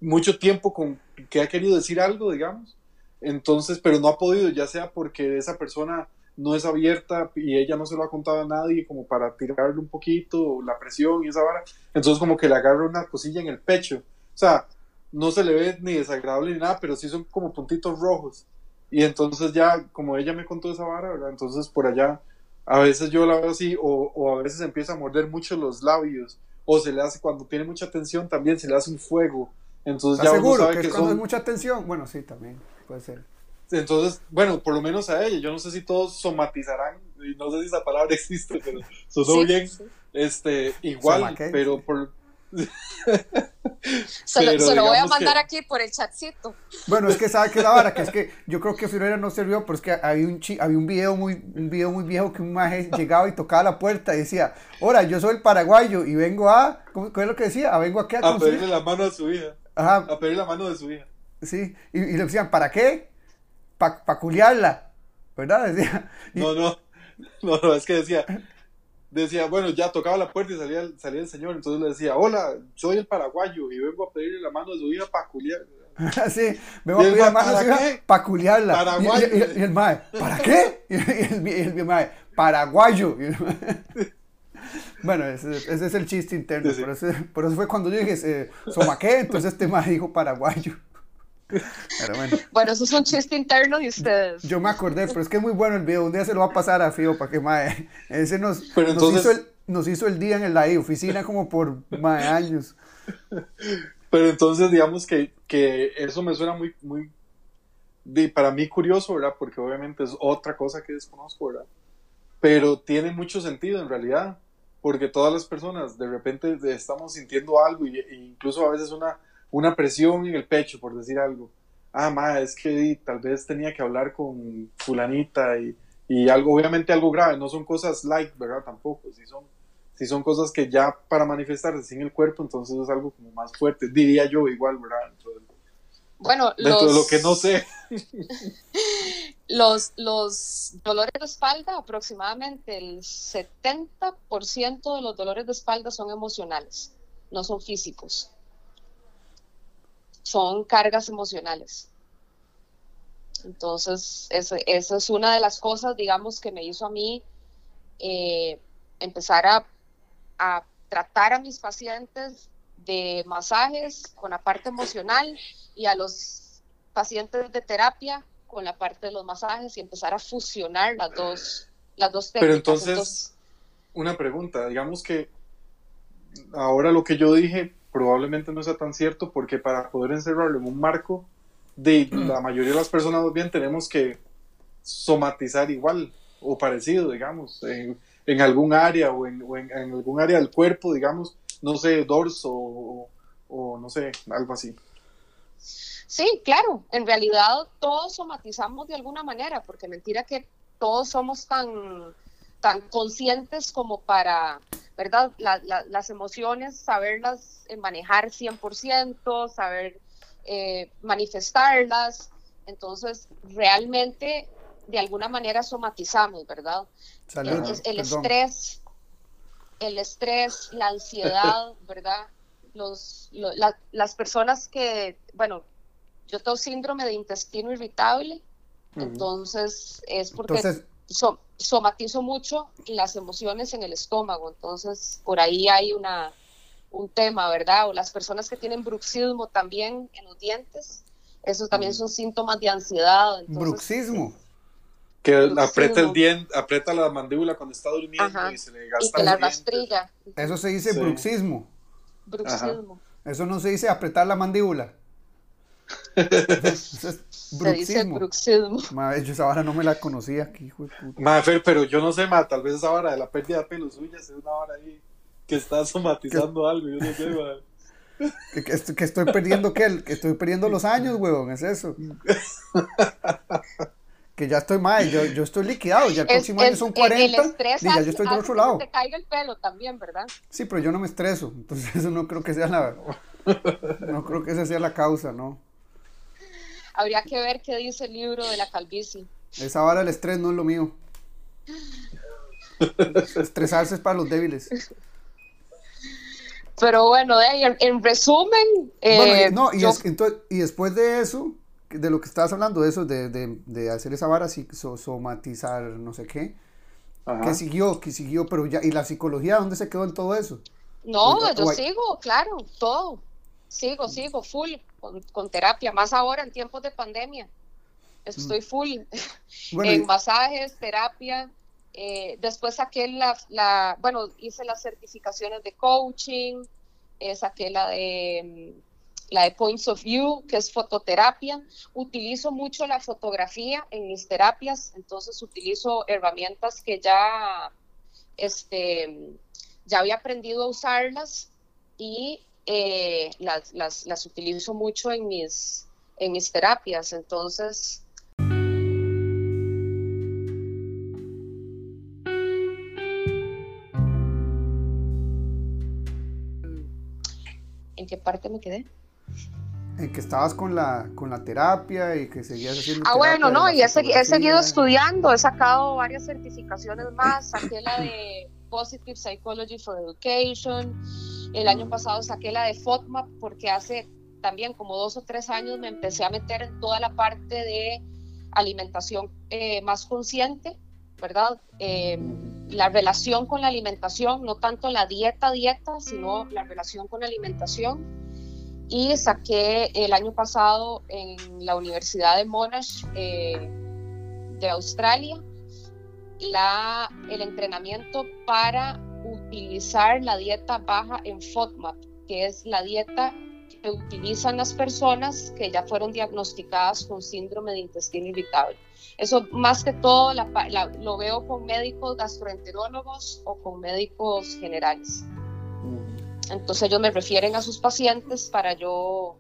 mucho tiempo con que ha querido decir algo, digamos, entonces, pero no ha podido, ya sea porque esa persona no es abierta y ella no se lo ha contado a nadie como para tirarle un poquito la presión y esa vara. Entonces como que le agarra una cosilla en el pecho. O sea, no se le ve ni desagradable ni nada, pero sí son como puntitos rojos. Y entonces ya, como ella me contó esa vara, ¿verdad? Entonces por allá, a veces yo la veo así, o, o a veces empieza a morder mucho los labios, o se le hace, cuando tiene mucha tensión también se le hace un fuego. Entonces ya seguro sabe que, es cuando hay mucha tensión? Bueno, sí, también puede ser. Entonces, bueno, por lo menos a ella, yo no sé si todos somatizarán, y no sé si esa palabra existe, pero sonó bien, este, igual, pero por... se, lo, voy a mandar aquí por el chatcito. Bueno, es que sabe que la vara, que es que yo creo que Fiorella no sirvió, pero es que había un, había un video muy un video muy viejo que un maje llegaba y tocaba la puerta y decía, hola, yo soy el paraguayo y vengo a, ¿cómo, es lo que decía? A vengo aquí a, a pedirle la mano a su hija. Ajá. A pedirle la mano de su hija. Sí, y, y le decían, ¿para qué? Para pa culiarla, ¿verdad? Decía. No, no, no, no, es que decía, decía, bueno, ya tocaba la puerta y salía, salía el señor, entonces le decía, hola, soy el paraguayo y vengo a pedirle la mano de su hija para culiar. sí, vengo a pedirle la mano de su hija para culiarla. Y, el mae, ¿para qué? Y el, mae, paraguayo. Bueno, ese, ese, es el chiste interno. Por, eso, por, eso, fue cuando yo dije, eh, ¿Somaqué? Entonces este mae dijo paraguayo bueno. eso es un chiste interno de ustedes. Yo me acordé, pero es que es muy bueno el video. Un día se lo va a pasar a Fío para que mae. Ese nos, nos, hizo el, nos, hizo el, día en la oficina como por mae, años. Pero entonces, digamos que, que eso me suena muy, muy. para mí curioso, ¿verdad? Porque obviamente es otra cosa que desconozco, ¿verdad? Pero tiene mucho sentido en realidad. porque todas las personas de repente estamos sintiendo algo y, e incluso a veces una, una presión en el pecho, por decir algo. Ah, ma, es que tal vez tenía que hablar con fulanita y, y algo, obviamente algo grave, no son cosas light, ¿verdad? Tampoco, si son, si son cosas que ya para manifestarse sin el cuerpo, entonces es algo como más fuerte, diría yo igual, ¿verdad? bueno, dentro de lo que no sé. los, los dolores de espalda, aproximadamente el 70% de los dolores de espalda son emocionales, no son físicos. Son cargas emocionales. Entonces, esa es una de las cosas, digamos, que me hizo a mí eh, empezar a, a tratar a mis pacientes de masajes con la parte emocional y a los pacientes de terapia con la parte de los masajes y empezar a fusionar las dos, las dos técnicas. Pero entonces, una pregunta, digamos que ahora lo que yo dije probablemente no sea tan cierto porque para poder encerrarlo en un marco de la mayoría de las personas bien tenemos que somatizar igual o parecido, digamos, en, algún área o, en, en, algún área del cuerpo, digamos, no sé, dorso o, o no sé, algo así. Sí, claro, en realidad todos somatizamos de alguna manera, porque mentira que todos somos tan, tan conscientes como para, ¿verdad? las emociones, saberlas manejar 100%, saber eh, manifestarlas. Entonces, realmente, de alguna manera somatizamos, ¿verdad? el, estrés, el estrés, la ansiedad, ¿verdad? Los, las personas que, bueno, yo tengo síndrome de intestino irritable, entonces es porque somatizo mucho las emociones en el estómago, entonces por ahí hay una, un tema, ¿verdad? O las personas que tienen bruxismo también en los dientes, esos también son síntomas de ansiedad. bruxismo. Que aprieta el diente, aprieta la mandíbula cuando está durmiendo y se le gasta y que la rastrilla. Eso se dice bruxismo. Bruxismo. Eso no se dice apretar la mandíbula. Se dice bruxismo. yo esa vara no me la conocía aquí, hijo de puta. pero yo no sé, ma, tal vez esa vara de la pérdida de pelo suya es una vara ahí que está somatizando algo, yo no sé, ma. Que, estoy, perdiendo qué, que estoy perdiendo los años, weón, es eso. que ya estoy mal, yo, yo estoy liquidado, ya el próximo año son 40 y ya yo estoy del otro lado. te caiga el pelo también, ¿verdad? Sí, pero yo no me estreso, entonces eso no creo que sea la no creo que esa sea la causa, ¿no? Habría que ver qué dice el libro de la calvicie. Esa vara el estrés no es lo mío. Estresarse es para los débiles. Pero bueno, en, resumen. Eh, no, y, y, después de eso, de lo que estabas hablando, de eso, de, hacer esa vara, somatizar, no sé qué. ¿Qué siguió? ¿Qué siguió? Pero ya, ¿y la psicología dónde se quedó en todo eso? No, yo sigo, claro, todo. Sigo, sigo, full con, terapia, más ahora en tiempos de pandemia. Estoy full en masajes, terapia. Eh, después saqué la, bueno, hice las certificaciones de coaching, eh, saqué la de mm, la de Points of View, que es fototerapia. Utilizo mucho la fotografía en mis terapias, entonces utilizo herramientas que ya, este, ya había aprendido a usarlas y eh, las, las, las, utilizo mucho en mis, en mis terapias. Entonces... ¿En qué parte me quedé? En que estabas con la, con la terapia y que seguías haciendo. Ah, bueno, no, y he, he, seguido estudiando, he sacado varias certificaciones más, saqué la de Positive Psychology for Education, el año pasado saqué la de FODMAP porque hace también como dos o tres años me empecé a meter en toda la parte de alimentación eh, más consciente, ¿verdad? Em, la relación con la alimentación, no tanto la dieta, dieta, sino la relación con la alimentación. Y saqué el año pasado en la Universidad de Monash eh, de Australia la, el entrenamiento para utilizar la dieta baja en FODMAP, que es la dieta que utilizan las personas que ya fueron diagnosticadas con síndrome de intestino irritable. Eso más que todo lo veo con médicos gastroenterólogos o con médicos generales. Entonces ellos me refieren a sus pacientes para yo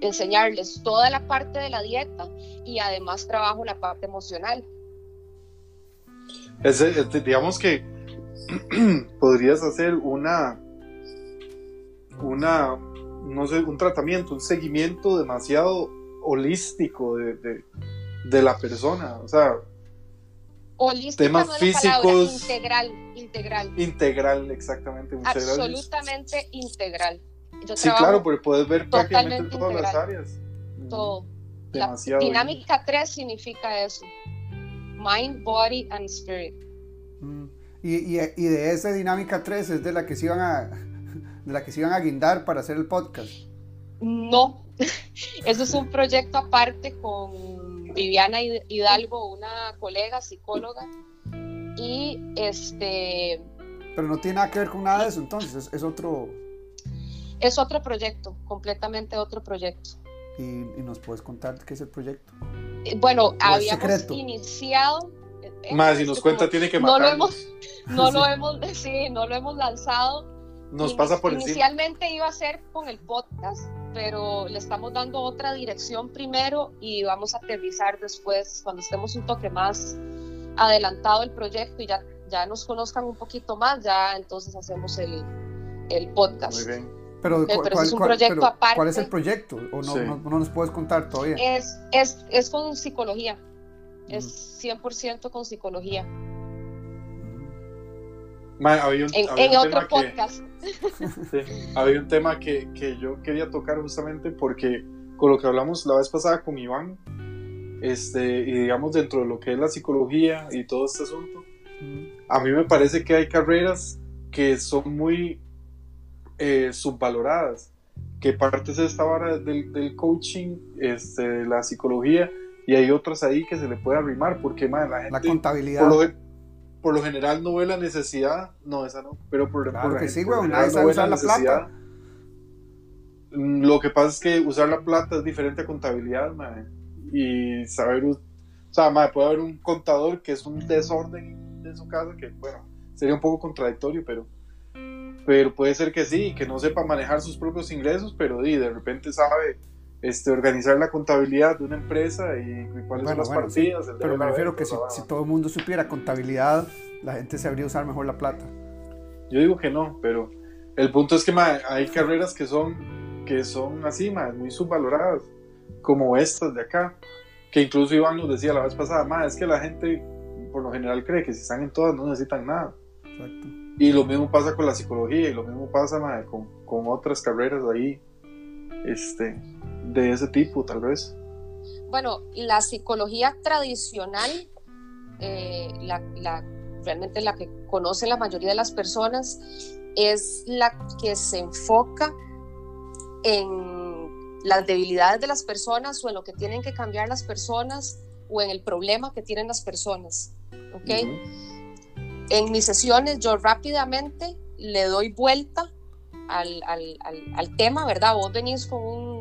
enseñarles toda la parte de la dieta y además trabajo la parte emocional. digamos que podrías hacer una, una, no sé, un tratamiento, un seguimiento demasiado holístico de, de, la persona, o sea, temas físicos, integral, integral. Integral, exactamente. Absolutamente integral. sí, claro, porque puedes ver prácticamente todas las áreas. Todo. Demasiado. dinámica 3 significa eso. Mind, body and spirit. Y, y, de esa dinámica 3 es de la que se iban a de la que se iban a guindar para hacer el podcast. No, eso es un proyecto aparte con Viviana Hidalgo, una colega psicóloga, y este... Pero no tiene nada que ver con nada de eso, entonces, es, otro... Es otro proyecto, completamente otro proyecto. ¿Y, nos puedes contar qué es el proyecto? Bueno, habíamos iniciado... Más, si nos cuenta, tiene que matarnos. No lo hemos, no lo hemos, sí, no lo hemos lanzado. Nos pasa por Inicialmente iba a ser con el podcast, pero le estamos dando otra dirección primero y vamos a aterrizar después cuando estemos un toque más adelantado el proyecto y ya, ya nos conozcan un poquito más, ya entonces hacemos el, el podcast. Muy bien. Pero, eh, ¿cuál, es un proyecto aparte. ¿Cuál es el proyecto? ¿O no, no, nos puedes contar todavía? Es, es, es con psicología. Es 100% con psicología. En, otro podcast. había un tema que, que, yo quería tocar justamente porque con lo que hablamos la vez pasada con Iván, este, y digamos dentro de lo que es la psicología y todo este asunto, a mí me parece que hay carreras que son muy eh, subvaloradas, que parte de esta vara del, del coaching, este, la psicología, y hay otras ahí que se le puede arrimar, porque man, la gente... La contabilidad por lo general no ve la necesidad, no, esa no, pero por, claro que sí, güey, nadie sabe usar la plata. Mm, lo que pasa es que usar la plata es diferente a contabilidad, madre. Y saber, o sea, madre, puede haber un contador que es un desorden en su casa, que bueno, sería un poco contradictorio, pero, pero puede ser que sí, que no sepa manejar sus propios ingresos, pero de repente sabe este, organizar la contabilidad de una empresa y, cuáles son las partidas. pero me refiero que si, todo el mundo supiera contabilidad, la gente sabría usar mejor la plata. Yo digo que no, pero el punto es que hay carreras que son, que son así, muy subvaloradas, como estas de acá, que incluso Iván nos decía la vez pasada, es que la gente por lo general cree que si están en todas no necesitan nada. Y lo mismo pasa con la psicología y lo mismo pasa con, con otras carreras ahí. Este, de ese tipo, tal vez? Bueno, la psicología tradicional, eh, la, realmente la que conoce la mayoría de las personas, es la que se enfoca en las debilidades de las personas o en lo que tienen que cambiar las personas o en el problema que tienen las personas. ¿ok? En mis sesiones yo rápidamente le doy vuelta al, al, al tema, ¿verdad? Vos venís con un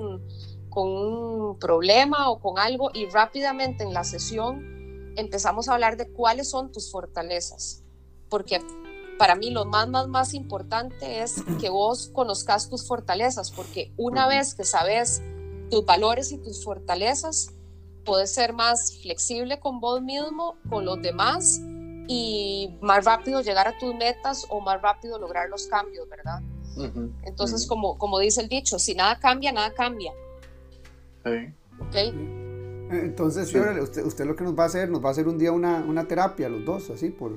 con un problema o con algo y rápidamente en la sesión empezamos a hablar de cuáles son tus fortalezas. Porque para mí lo más, más, más importante es que vos conozcas tus fortalezas, porque una vez que sabes tus valores y tus fortalezas, puedes ser más flexible con vos mismo, con los demás y más rápido llegar a tus metas o más rápido lograr los cambios, ¿verdad? Entonces, como, como dice el dicho, si nada cambia, nada cambia. Entonces, usted, usted lo que nos va a hacer, nos va a hacer un día una, una terapia, los dos, así, por,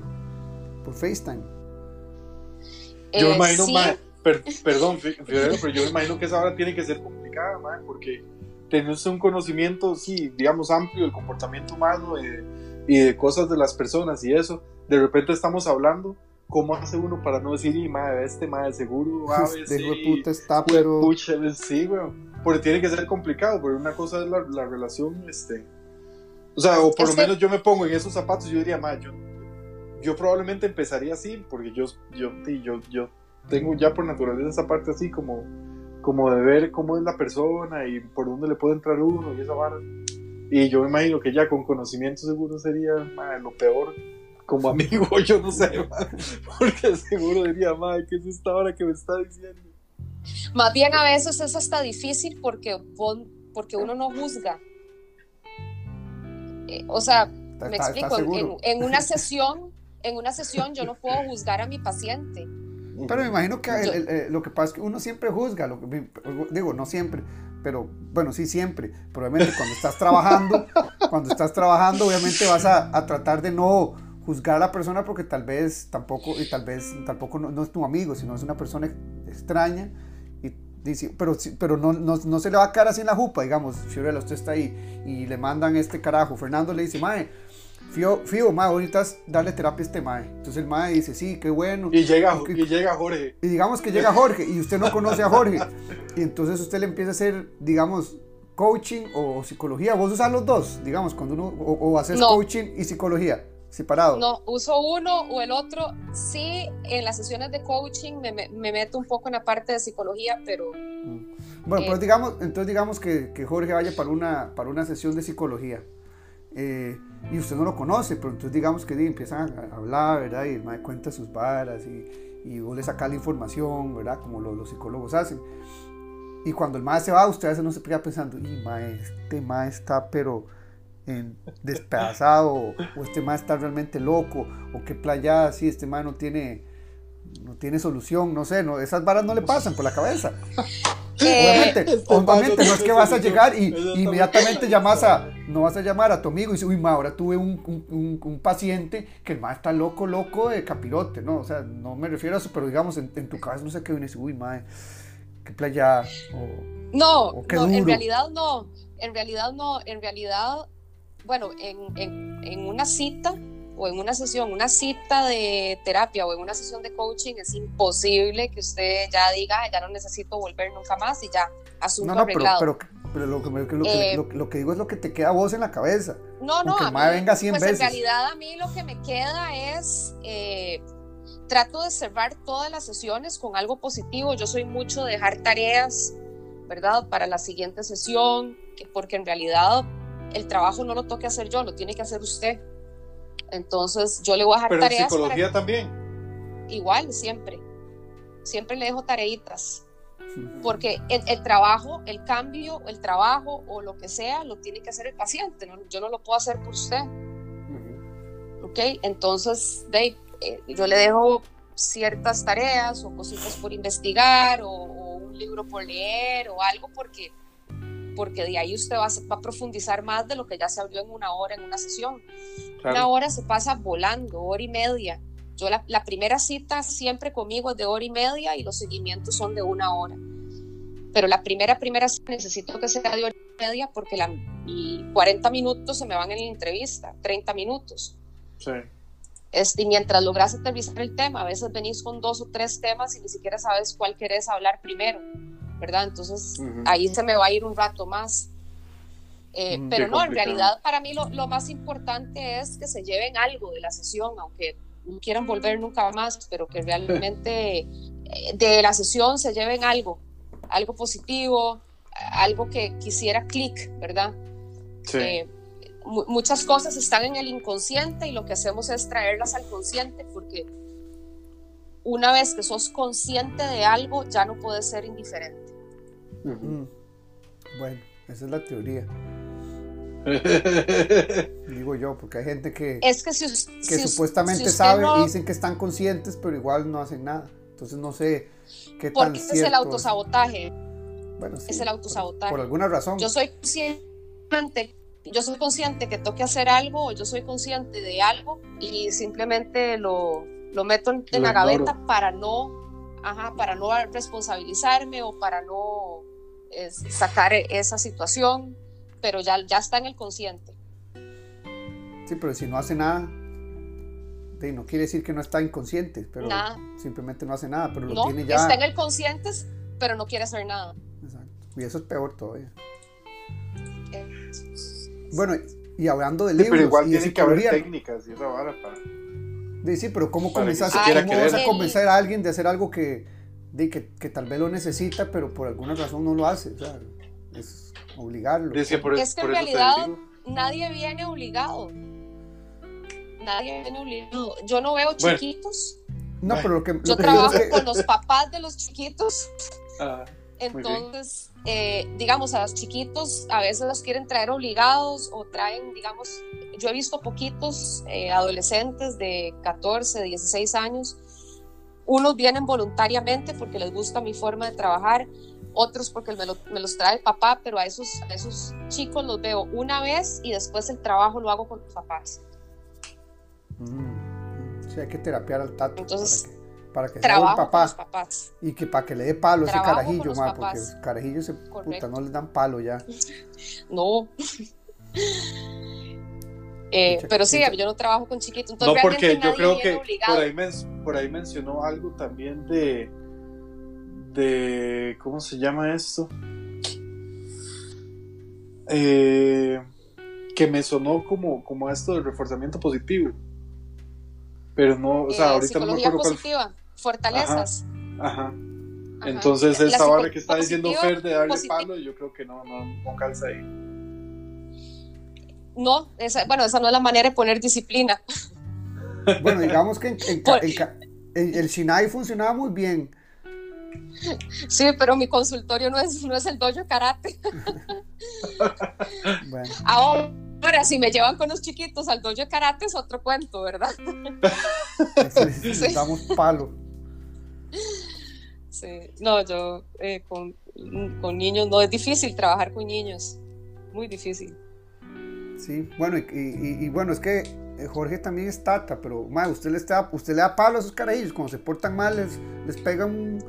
por FaceTime. Yo me eh, imagino, perdón, pero yo me imagino que esa hora tiene que ser complicada, porque tener un conocimiento, sí, digamos, amplio del comportamiento humano y de cosas de las personas y eso, de repente estamos hablando ¿cómo hace uno para no decir, y madre, este madre seguro a veces. De puta está, pero. Pucha, sí, weón. Porque tiene que ser complicado, porque una cosa es la, la relación, este. O sea, o por lo menos yo me pongo en esos zapatos, yo diría, madre, yo, yo probablemente empezaría así, porque yo, yo, yo, yo tengo ya por naturaleza esa parte así como, como de ver cómo es la persona y por dónde le puede entrar uno y esa vara. Y yo me imagino que ya con conocimiento seguro sería lo peor como amigo, yo no sé, porque seguro diría, madre, ¿qué es esta hora que me está diciendo? Más bien a veces es hasta difícil porque, porque uno no juzga. Eh, o sea, me explico, en, una sesión, en una sesión yo no puedo juzgar a mi paciente. Pero me imagino que eh, lo que pasa es que uno siempre juzga, lo digo, no siempre, pero bueno, sí siempre. Probablemente cuando estás trabajando, cuando estás trabajando, obviamente vas a, a tratar de no juzgar a la persona porque tal vez tampoco, y tal vez tampoco no, es tu amigo, sino es una persona extraña. Dice, pero, pero no, no, no se le va a caer así en la jupa, digamos, Fiorella, usted está ahí y le mandan este carajo. Fernando le dice, mae, Fío, Fío, mae, ahorita darle terapia a este mae. Entonces el mae dice, sí, qué bueno. Y llega, y llega Jorge. Y digamos que llega Jorge y usted no conoce a Jorge. Y entonces usted le empieza a hacer, digamos, coaching o psicología. Vos usas los dos, digamos, cuando uno, o, o haces coaching y psicología. Separado. No, uso uno o el otro. Sí, en las sesiones de coaching me, me, meto un poco en la parte de psicología, pero... Mm. Bueno, pues digamos, entonces digamos que, que, Jorge vaya para una, para una sesión de psicología. Eh, y usted no lo conoce, pero entonces digamos que empiezan a hablar, ¿verdad? Y el mae cuenta sus varas y, y vos le sacas la información, ¿verdad? Como los, los psicólogos hacen. Y cuando el mae se va, usted a veces no se queda pensando, y mae, este mae está, pero despedazado, o, este mae está realmente loco, o qué playa así, este mae no tiene, no tiene solución, no sé, no, esas varas no le pasan por la cabeza. obviamente, este obviamente no es que vas a llegar y, inmediatamente llamas a, no vas a llamar a tu amigo y dices, uy, ma, ahora tuve un, un, un, paciente que el ma está loco, loco de capirote, ¿no? O sea, no me refiero a eso, pero digamos, en, tu cabeza no sé qué viene y dice, uy, ma, qué playa, o, no, no en realidad no, en realidad no, en realidad bueno, en, una cita o en una sesión, una cita de terapia o en una sesión de coaching, es imposible que usted ya diga, ya no necesito volver nunca más y ya, asunto no, no, Pero, pero, lo, que, eh, lo, que, digo es lo que te queda a vos en la cabeza. No, no, a mí, venga 100 pues en realidad a mí lo que me queda es, eh, trato de cerrar todas las sesiones con algo positivo. Yo soy mucho de dejar tareas, ¿verdad? Para la siguiente sesión, porque en realidad el trabajo no lo toque hacer yo, lo tiene que hacer usted. Entonces yo le voy a dejar tareas. ¿Pero psicología también? Igual, siempre. Siempre le dejo tareitas. Porque el, trabajo, el cambio, el trabajo o lo que sea, lo tiene que hacer el paciente. Yo no lo puedo hacer por usted. ¿Ok? Entonces, Dave, eh, yo le dejo ciertas tareas o cositas por investigar o, o un libro por leer o algo porque porque de ahí usted va, a profundizar más de lo que ya se abrió en una hora, en una sesión. Una hora se pasa volando, hora y media. Yo la, primera cita siempre conmigo es de hora y media y los seguimientos son de una hora. Pero la primera, primera cita necesito que sea de hora y media porque la, 40 minutos se me van en la entrevista, 30 minutos. Sí. y mientras logras aterrizar el tema, a veces venís con dos o tres temas y ni siquiera sabes cuál querés hablar primero. ¿Verdad? Entonces ahí se me va a ir un rato más. Eh, mm, pero no, en realidad para mí lo, lo, más importante es que se lleven algo de la sesión, aunque no quieran volver nunca más, pero que realmente eh, de la sesión se lleven algo, algo positivo, algo que quisiera clic, ¿verdad? Sí. Eh, muchas cosas están en el inconsciente y lo que hacemos es traerlas al consciente porque una vez que sos consciente de algo ya no puedes ser indiferente. Bueno, esa es la teoría. Digo yo, porque hay gente que, es que, supuestamente sabe y dicen que están conscientes, pero igual no hacen nada. Entonces no sé qué tan cierto es el autosabotaje. Bueno, es el autosabotaje. Por, alguna razón. Yo soy consciente, yo soy consciente que toque hacer algo, o yo soy consciente de algo y simplemente lo, lo meto en, la gaveta para no, ajá, para no responsabilizarme o para no sacar esa situación, pero ya, ya está en el consciente. Sí, pero si no hace nada, no quiere decir que no está inconsciente, pero simplemente no hace nada, pero lo tiene ya. Está en el consciente, pero no quiere hacer nada. Exacto. Y eso es peor todavía. Bueno, y hablando de libros. pero igual tiene que haber técnicas y esa vara para. Sí, pero ¿cómo, comenzás, ¿cómo vas a convencer a alguien de hacer algo que, de que, que, tal vez lo necesita, pero por alguna razón no lo hace. O sea, es obligarlo. Es que, en realidad nadie viene obligado. Nadie viene obligado. Yo no veo chiquitos. No, pero lo que. Yo trabajo con los papás de los chiquitos. Ah, Entonces, eh, digamos, a los chiquitos a veces los quieren traer obligados o traen, digamos, yo he visto poquitos eh, adolescentes de 14, 16 años. Unos vienen voluntariamente porque les gusta mi forma de trabajar, otros porque me, los trae el papá, pero a esos, a esos chicos los veo una vez y después el trabajo lo hago con los papás. Mm, sí, hay que terapiar al tato. Entonces, para que, para que papá papás. y que para que le dé palo ese carajillo, ma, porque carajillos se, puta, no les dan palo ya. no. Eh, pero sí, yo no trabajo con chiquitos. no, porque yo creo que por ahí, por ahí mencionó algo también de, de, ¿cómo se llama esto? Eh, que me sonó como, como esto del reforzamiento positivo. Pero no, o sea, eh, ahorita no me acuerdo positiva, fortalezas. Aja, Entonces, esa barra que está diciendo Fer de darle palo, yo creo que no, no, no calza ahí no, esa, bueno, esa no es la manera de poner disciplina. Bueno, digamos que en, el Sinai funcionaba muy bien. Sí, pero mi consultorio no es, no es el dojo karate. Bueno. Ahora, si me llevan con los chiquitos al dojo karate es otro cuento, ¿verdad? Necesitamos palo. Sí, no, yo eh, con, con niños no es difícil trabajar con niños, muy difícil. Sí, bueno, y, bueno, es que eh, Jorge también es tata, pero usted, le da, usted le da palo a esos carajillos, cuando se portan mal les, les pega un,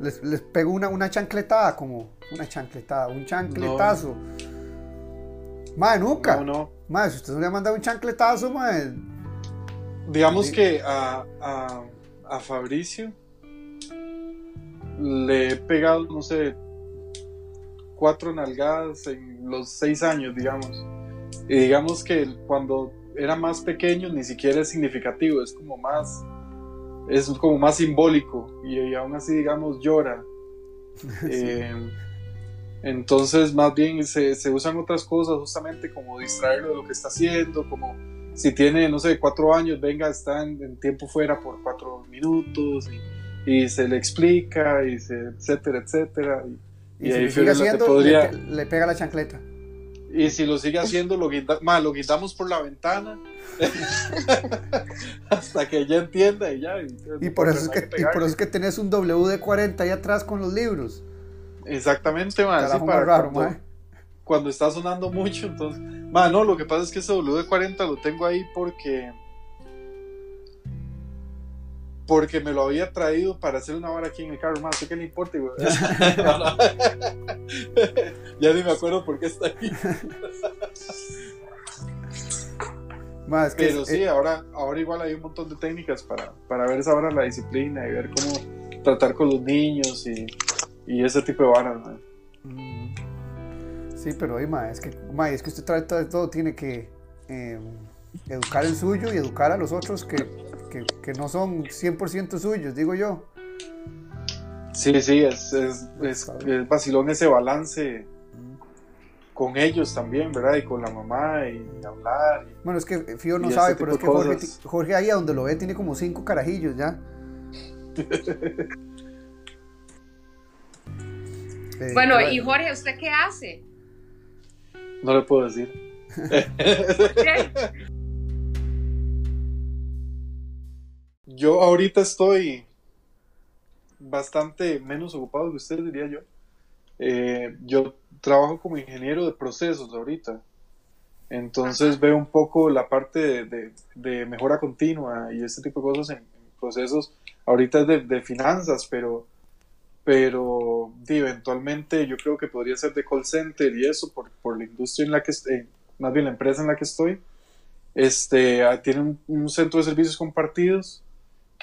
les, les pega una, una chancletada, como una chancletada, un chancletazo. No. nunca. No, no. si usted no le ha mandado un chancletazo, madre. Digamos que a, a, a Fabricio le he pegado, no sé, cuatro nalgadas en los seis años, digamos. Y digamos que cuando era más pequeño ni siquiera es significativo, es como más, es como más simbólico y, aún así digamos llora. Eh, entonces más bien se, se, usan otras cosas justamente como distraerlo de lo que está haciendo, como si tiene, no sé, cuatro años, venga, está en, tiempo fuera por cuatro minutos y, se le explica y se, etcétera, etcétera. Y, ahí sigue haciendo, podría... le pega la chancleta. Y si lo sigue haciendo, lo, lo quitamos por la ventana hasta que ya entienda y ya. Y, por, eso es que, por eso es que tenés un WD-40 ahí atrás con los libros. Exactamente, man. para raro, cuando, cuando, está sonando mucho, entonces. Man, no, lo que pasa es que ese WD-40 lo tengo ahí porque porque me lo había traído para hacer una hora aquí en el carro, más, ¿qué le importa, güey? ya ni me acuerdo por qué está ahí. Más, Pero sí, eh, ahora, ahora igual hay un montón de técnicas para, para ver esa hora la disciplina y ver cómo tratar con los niños y, y ese tipo de varas, mm. Sí, pero ma, es que, ma, es que usted trata de todo, tiene que eh, educar el suyo y educar a los otros que que, no son 100% suyos, digo yo. Sí, sí, es, es, es, vacilón ese balance con ellos también, ¿verdad? Y con la mamá y, hablar. bueno, es que Fío no sabe, pero es que Jorge, Jorge, ahí a donde lo ve tiene como cinco carajillos ya. bueno, y Jorge, ¿usted qué hace? No le puedo decir. Yo ahorita estoy bastante menos ocupado que usted, diría yo. Eh, yo trabajo como ingeniero de procesos ahorita. Entonces veo un poco la parte de, mejora continua y este tipo de cosas en, procesos. Ahorita es de, finanzas, pero, pero eventualmente yo creo que podría ser de call center y eso por, por la industria en la que estoy, más bien la empresa en la que estoy. Este, tiene un centro de servicios compartidos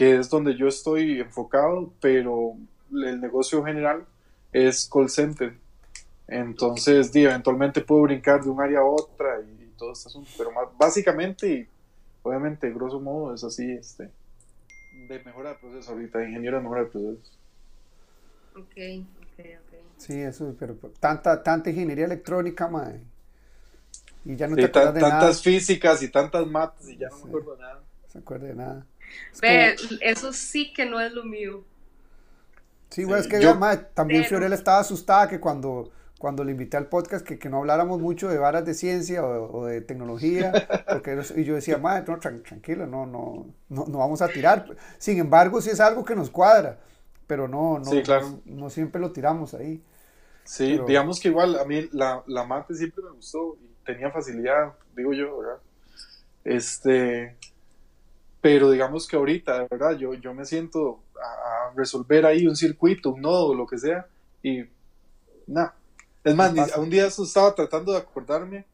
que es donde yo estoy enfocado, pero el negocio general es call center. Entonces, eventualmente puedo brincar de un área a otra y, todo este asunto, pero más, básicamente y obviamente, grosso modo, es así, este, de mejora de procesos ahorita, ingeniero de mejora de procesos. Ok, ok, ok. Sí, eso, pero tanta, tanta ingeniería electrónica, madre. Y ya no te acuerdas de tantas físicas y tantas mates y ya no me acuerdo nada. No se acuerda de nada. Eso sí que no es lo mío. Sí, güey, es que también Fiorella estaba asustada que cuando, cuando le invité al podcast que, que no habláramos mucho de varas de ciencia o, de tecnología, porque y yo decía, madre, no, tranquilo, no, no, no, no, vamos a tirar. Sin embargo, sí es algo que nos cuadra, pero no, no, no, siempre lo tiramos ahí. Sí, digamos que igual a mí la, la mate siempre me gustó y tenía facilidad, digo yo, ¿verdad? Este, pero digamos que ahorita, ¿verdad? Yo, yo me siento a, resolver ahí un circuito, un nodo, lo que sea, y nada. Es más, un día estaba tratando de acordarme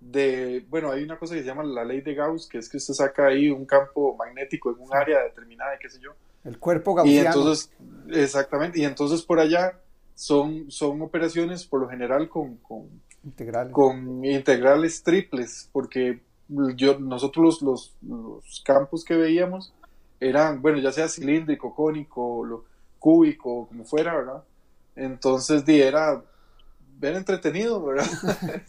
de, bueno, hay una cosa que se llama la ley de Gauss, que es que usted saca ahí un campo magnético en un área determinada, qué sé yo. El cuerpo gaussiano. Y entonces, exactamente, y entonces por allá son, son operaciones por lo general con, con, integrales. con integrales triples, porque yo, nosotros los, los, campos que veíamos eran, bueno, ya sea cilíndrico, cónico, lo, cúbico, como fuera, ¿verdad? Entonces, di, era, era entretenido, ¿verdad?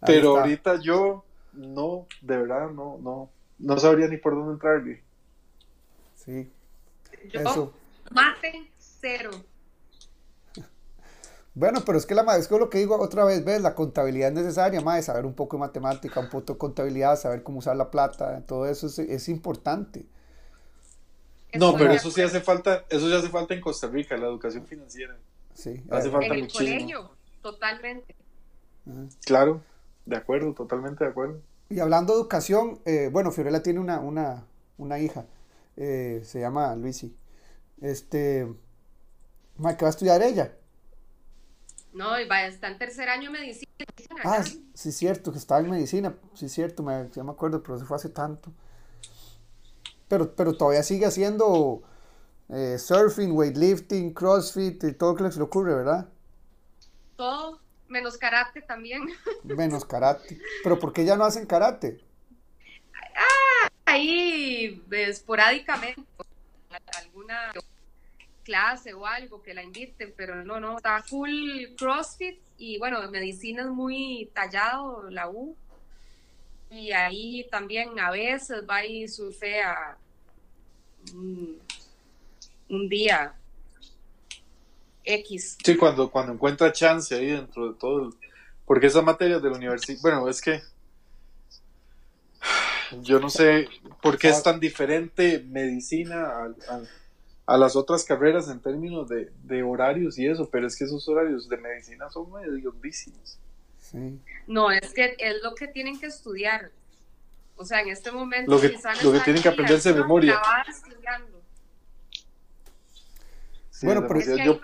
Pero ahorita yo no, de verdad, no, no, no sabría ni por dónde entrarle. Sí. Yo, Eso. mate cero. Bueno, pero es que la es que lo que digo otra vez, ves, la contabilidad es necesaria, más saber un poco de matemática, un poco de contabilidad, saber cómo usar la plata, todo eso es, importante. No, pero eso sí hace falta, eso sí hace falta en Costa Rica, la educación financiera. Sí. Hace falta en el colegio, totalmente. Claro, de acuerdo, totalmente de acuerdo. Y hablando de educación, eh, bueno, Fiorella tiene una, una, una hija, eh, se llama Luisi. Este, ¿qué va a estudiar ella? No, está en tercer año de medicina. Ah, sí, cierto, que estaba en medicina. Sí, cierto, me, ya me acuerdo, pero eso fue hace tanto. Pero, pero todavía sigue haciendo eh, surfing, weightlifting, crossfit y todo lo que se le ocurre, ¿verdad? Todo, menos karate también. Menos karate. ¿Pero por qué ya no hacen karate? Ah, ahí esporádicamente. Alguna clase o algo que la inviten, pero no, no, está full CrossFit y bueno, medicina es muy tallado, la U. Y ahí también a veces va y surfea un, un día X. Sí, cuando, cuando encuentra chance ahí dentro de todo, porque esa materia de la universidad, bueno, es que yo no sé por qué es tan diferente medicina al a las otras carreras en términos de, de, horarios y eso, pero es que esos horarios de medicina son medio Sí. No, es que es lo que tienen que estudiar. O sea, en este momento lo que, lo que tienen que aprenderse de memoria. bueno, pero yo,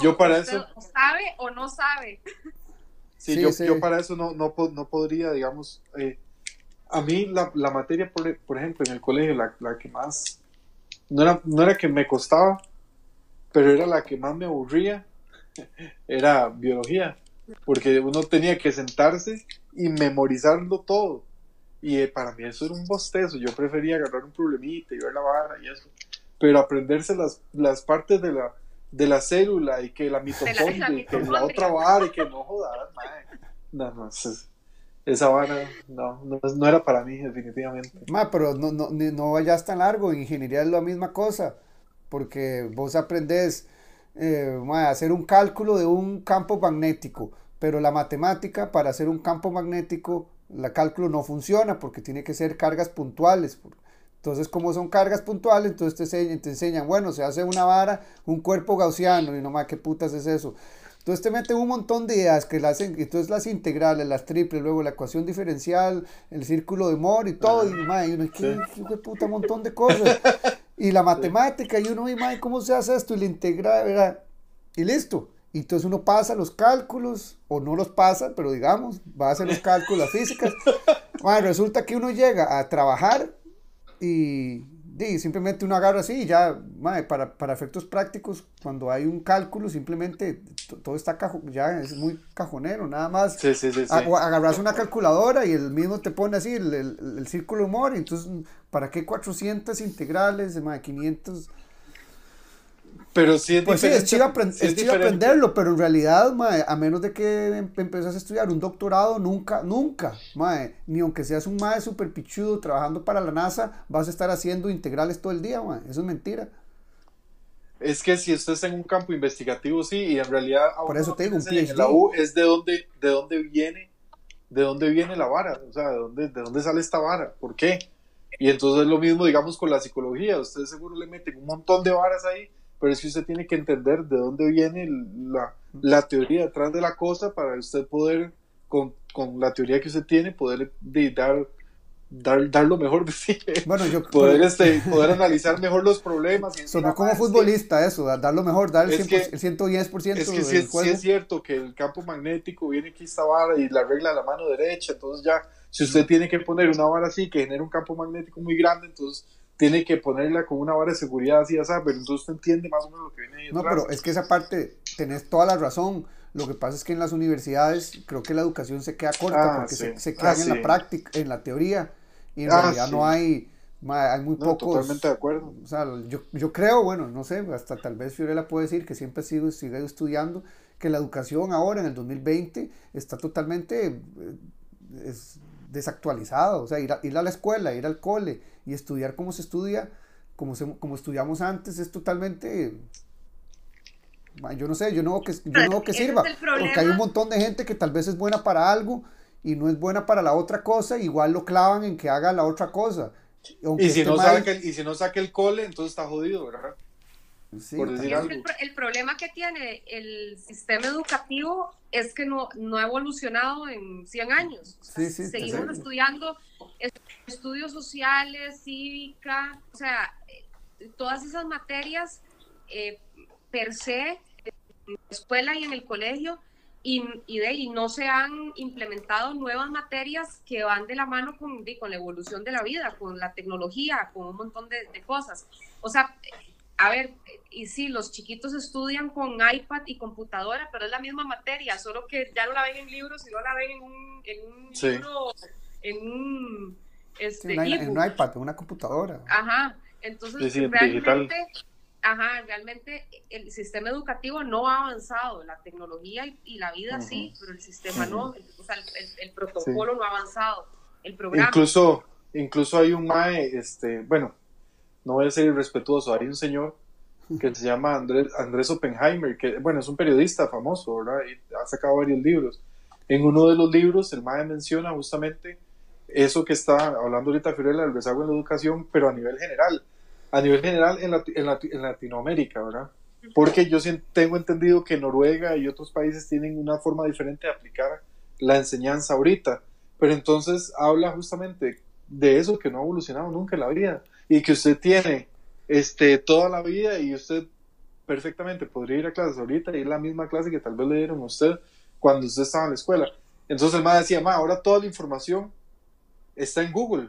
yo, para eso sabe o no sabe. Sí, yo, yo, para eso no, no, no podría, digamos, eh, a mí la, la materia, por, por, ejemplo, en el colegio, la, la que más no era, no era que me costaba, pero era la que más me aburría, era biología, porque uno tenía que sentarse y memorizarlo todo. Y eh, para mí eso era un bostezo, yo prefería agarrar un problemita y ver la vara y eso. Pero aprenderse las, las partes de la, de la célula y que la mitocondria y que la otra vara y que no jodas, no, no, esa vara no, no, era para mí, definitivamente. Ma, pero no, no, no vayas tan largo, ingeniería es la misma cosa, porque vos aprendés eh, a hacer un cálculo de un campo magnético, pero la matemática para hacer un campo magnético, la cálculo no funciona porque tiene que ser cargas puntuales. Entonces, como son cargas puntuales, entonces te enseñan, te enseñan, bueno, se hace una vara, un cuerpo gaussiano, y no más, ¿qué putas es eso? Entonces te meten un montón de ideas que las hacen, entonces las integrales, las triples, luego la ecuación diferencial, el círculo de Moore y todo, y, madre, uno, ¿qué, qué puta montón de cosas? Y la matemática, y uno, y madre, ¿cómo se hace esto? Y la integral, y listo. Y entonces uno pasa los cálculos, o no los pasa, pero digamos, va a hacer los cálculos, físicas. Madre, resulta que uno llega a trabajar y simplemente uno agarra así y ya, para, para, efectos prácticos, cuando hay un cálculo, simplemente todo está ya es muy cajonero, nada más. Sí, sí, sí, agarras una calculadora y el mismo te pone así el, el, círculo humor, entonces, ¿para qué 400 integrales, de 500? Pero sí es Pues sí, es chido, aprenderlo, pero en realidad, a menos de que em, empezás a estudiar un doctorado, nunca, nunca, ni aunque seas un mae super pichudo trabajando para la NASA, vas a estar haciendo integrales todo el día, eso es mentira. Es que si usted está en un campo investigativo, sí, y en realidad Por eso tengo un PhD. En la U es de dónde, de dónde viene, de dónde viene la vara, o sea, de dónde, de dónde sale esta vara, ¿por qué? Y entonces es lo mismo, digamos, con la psicología, usted seguro le meten un montón de varas ahí, pero es que usted tiene que entender de dónde viene la, la teoría detrás de la cosa para usted poder, con, con la teoría que usted tiene, poder dar dar, dar lo mejor de sí. Bueno, yo, poder, este, poder analizar mejor los problemas. Sonó como futbolista eso, dar lo mejor, dar el, 110%. Es que sí, es cierto que el campo magnético viene aquí esta vara y la regla de la mano derecha, entonces ya, si usted tiene que poner una vara así que genera un campo magnético muy grande, entonces tiene que ponerla con una vara de seguridad así, ya pero entonces usted entiende más o menos lo que viene ahí No, pero es que esa parte, tenés toda la razón. Lo que pasa es que en las universidades creo que la educación se queda corta ah, porque se, se queda en la práctica, en la teoría y en ah, realidad no hay, hay muy no, pocos. Totalmente de acuerdo. O sea, yo, yo creo, bueno, no sé, hasta tal vez Fiorella puede decir que siempre ha sido, sigue estudiando, que la educación ahora en el 2020 está totalmente eh, es desactualizada. O sea, ir a, ir a la escuela, ir al cole y estudiar como se estudia, como, se, como estudiamos antes, es totalmente yo no sé, yo no veo que, yo no que sirva, porque hay un montón de gente que tal vez es buena para algo y no es buena para la otra cosa, igual lo clavan en que haga la otra cosa. Y si, no sabe y si no saque el cole, entonces está jodido, ¿verdad? Sí, el, problema que tiene el sistema educativo es que no, no ha evolucionado en 100 años. seguimos estudiando estudios sociales, cívica, o sea, todas esas materias eh, per se en la escuela y en el colegio y, y, de, y no se han implementado nuevas materias que van de la mano con, con la evolución de la vida, con la tecnología, con un montón de, cosas. O sea, a ver, y sí, los chiquitos estudian con iPad y computadora, pero es la misma materia, solo que ya no la ven en libros, sino la ven en un, en un libro, en un, este, en un iPad, en una computadora. Ajá, entonces realmente ajá, realmente el sistema educativo no ha avanzado, la tecnología y, la vida sí, pero el sistema no, o sea, el, protocolo no ha avanzado, el programa. Incluso, incluso hay un MAE, este, bueno, no voy a ser irrespetuoso, hay un señor que se llama Andrés, Andrés Oppenheimer, que, bueno, es un periodista famoso, ¿verdad? Y ha sacado varios libros. En uno de los libros, el MAE menciona justamente eso que está hablando ahorita Fiorella, del rezago en la educación, pero a nivel general a nivel general en, en, Latinoamérica, ¿verdad? Porque yo tengo entendido que Noruega y otros países tienen una forma diferente de aplicar la enseñanza ahorita, pero entonces habla justamente de eso que no ha evolucionado nunca en la vida y que usted tiene este, toda la vida y usted perfectamente podría ir a clases ahorita y ir a la misma clase que tal vez le dieron a usted cuando usted estaba en la escuela. Entonces el decía, ma, ahora toda la información está en Google.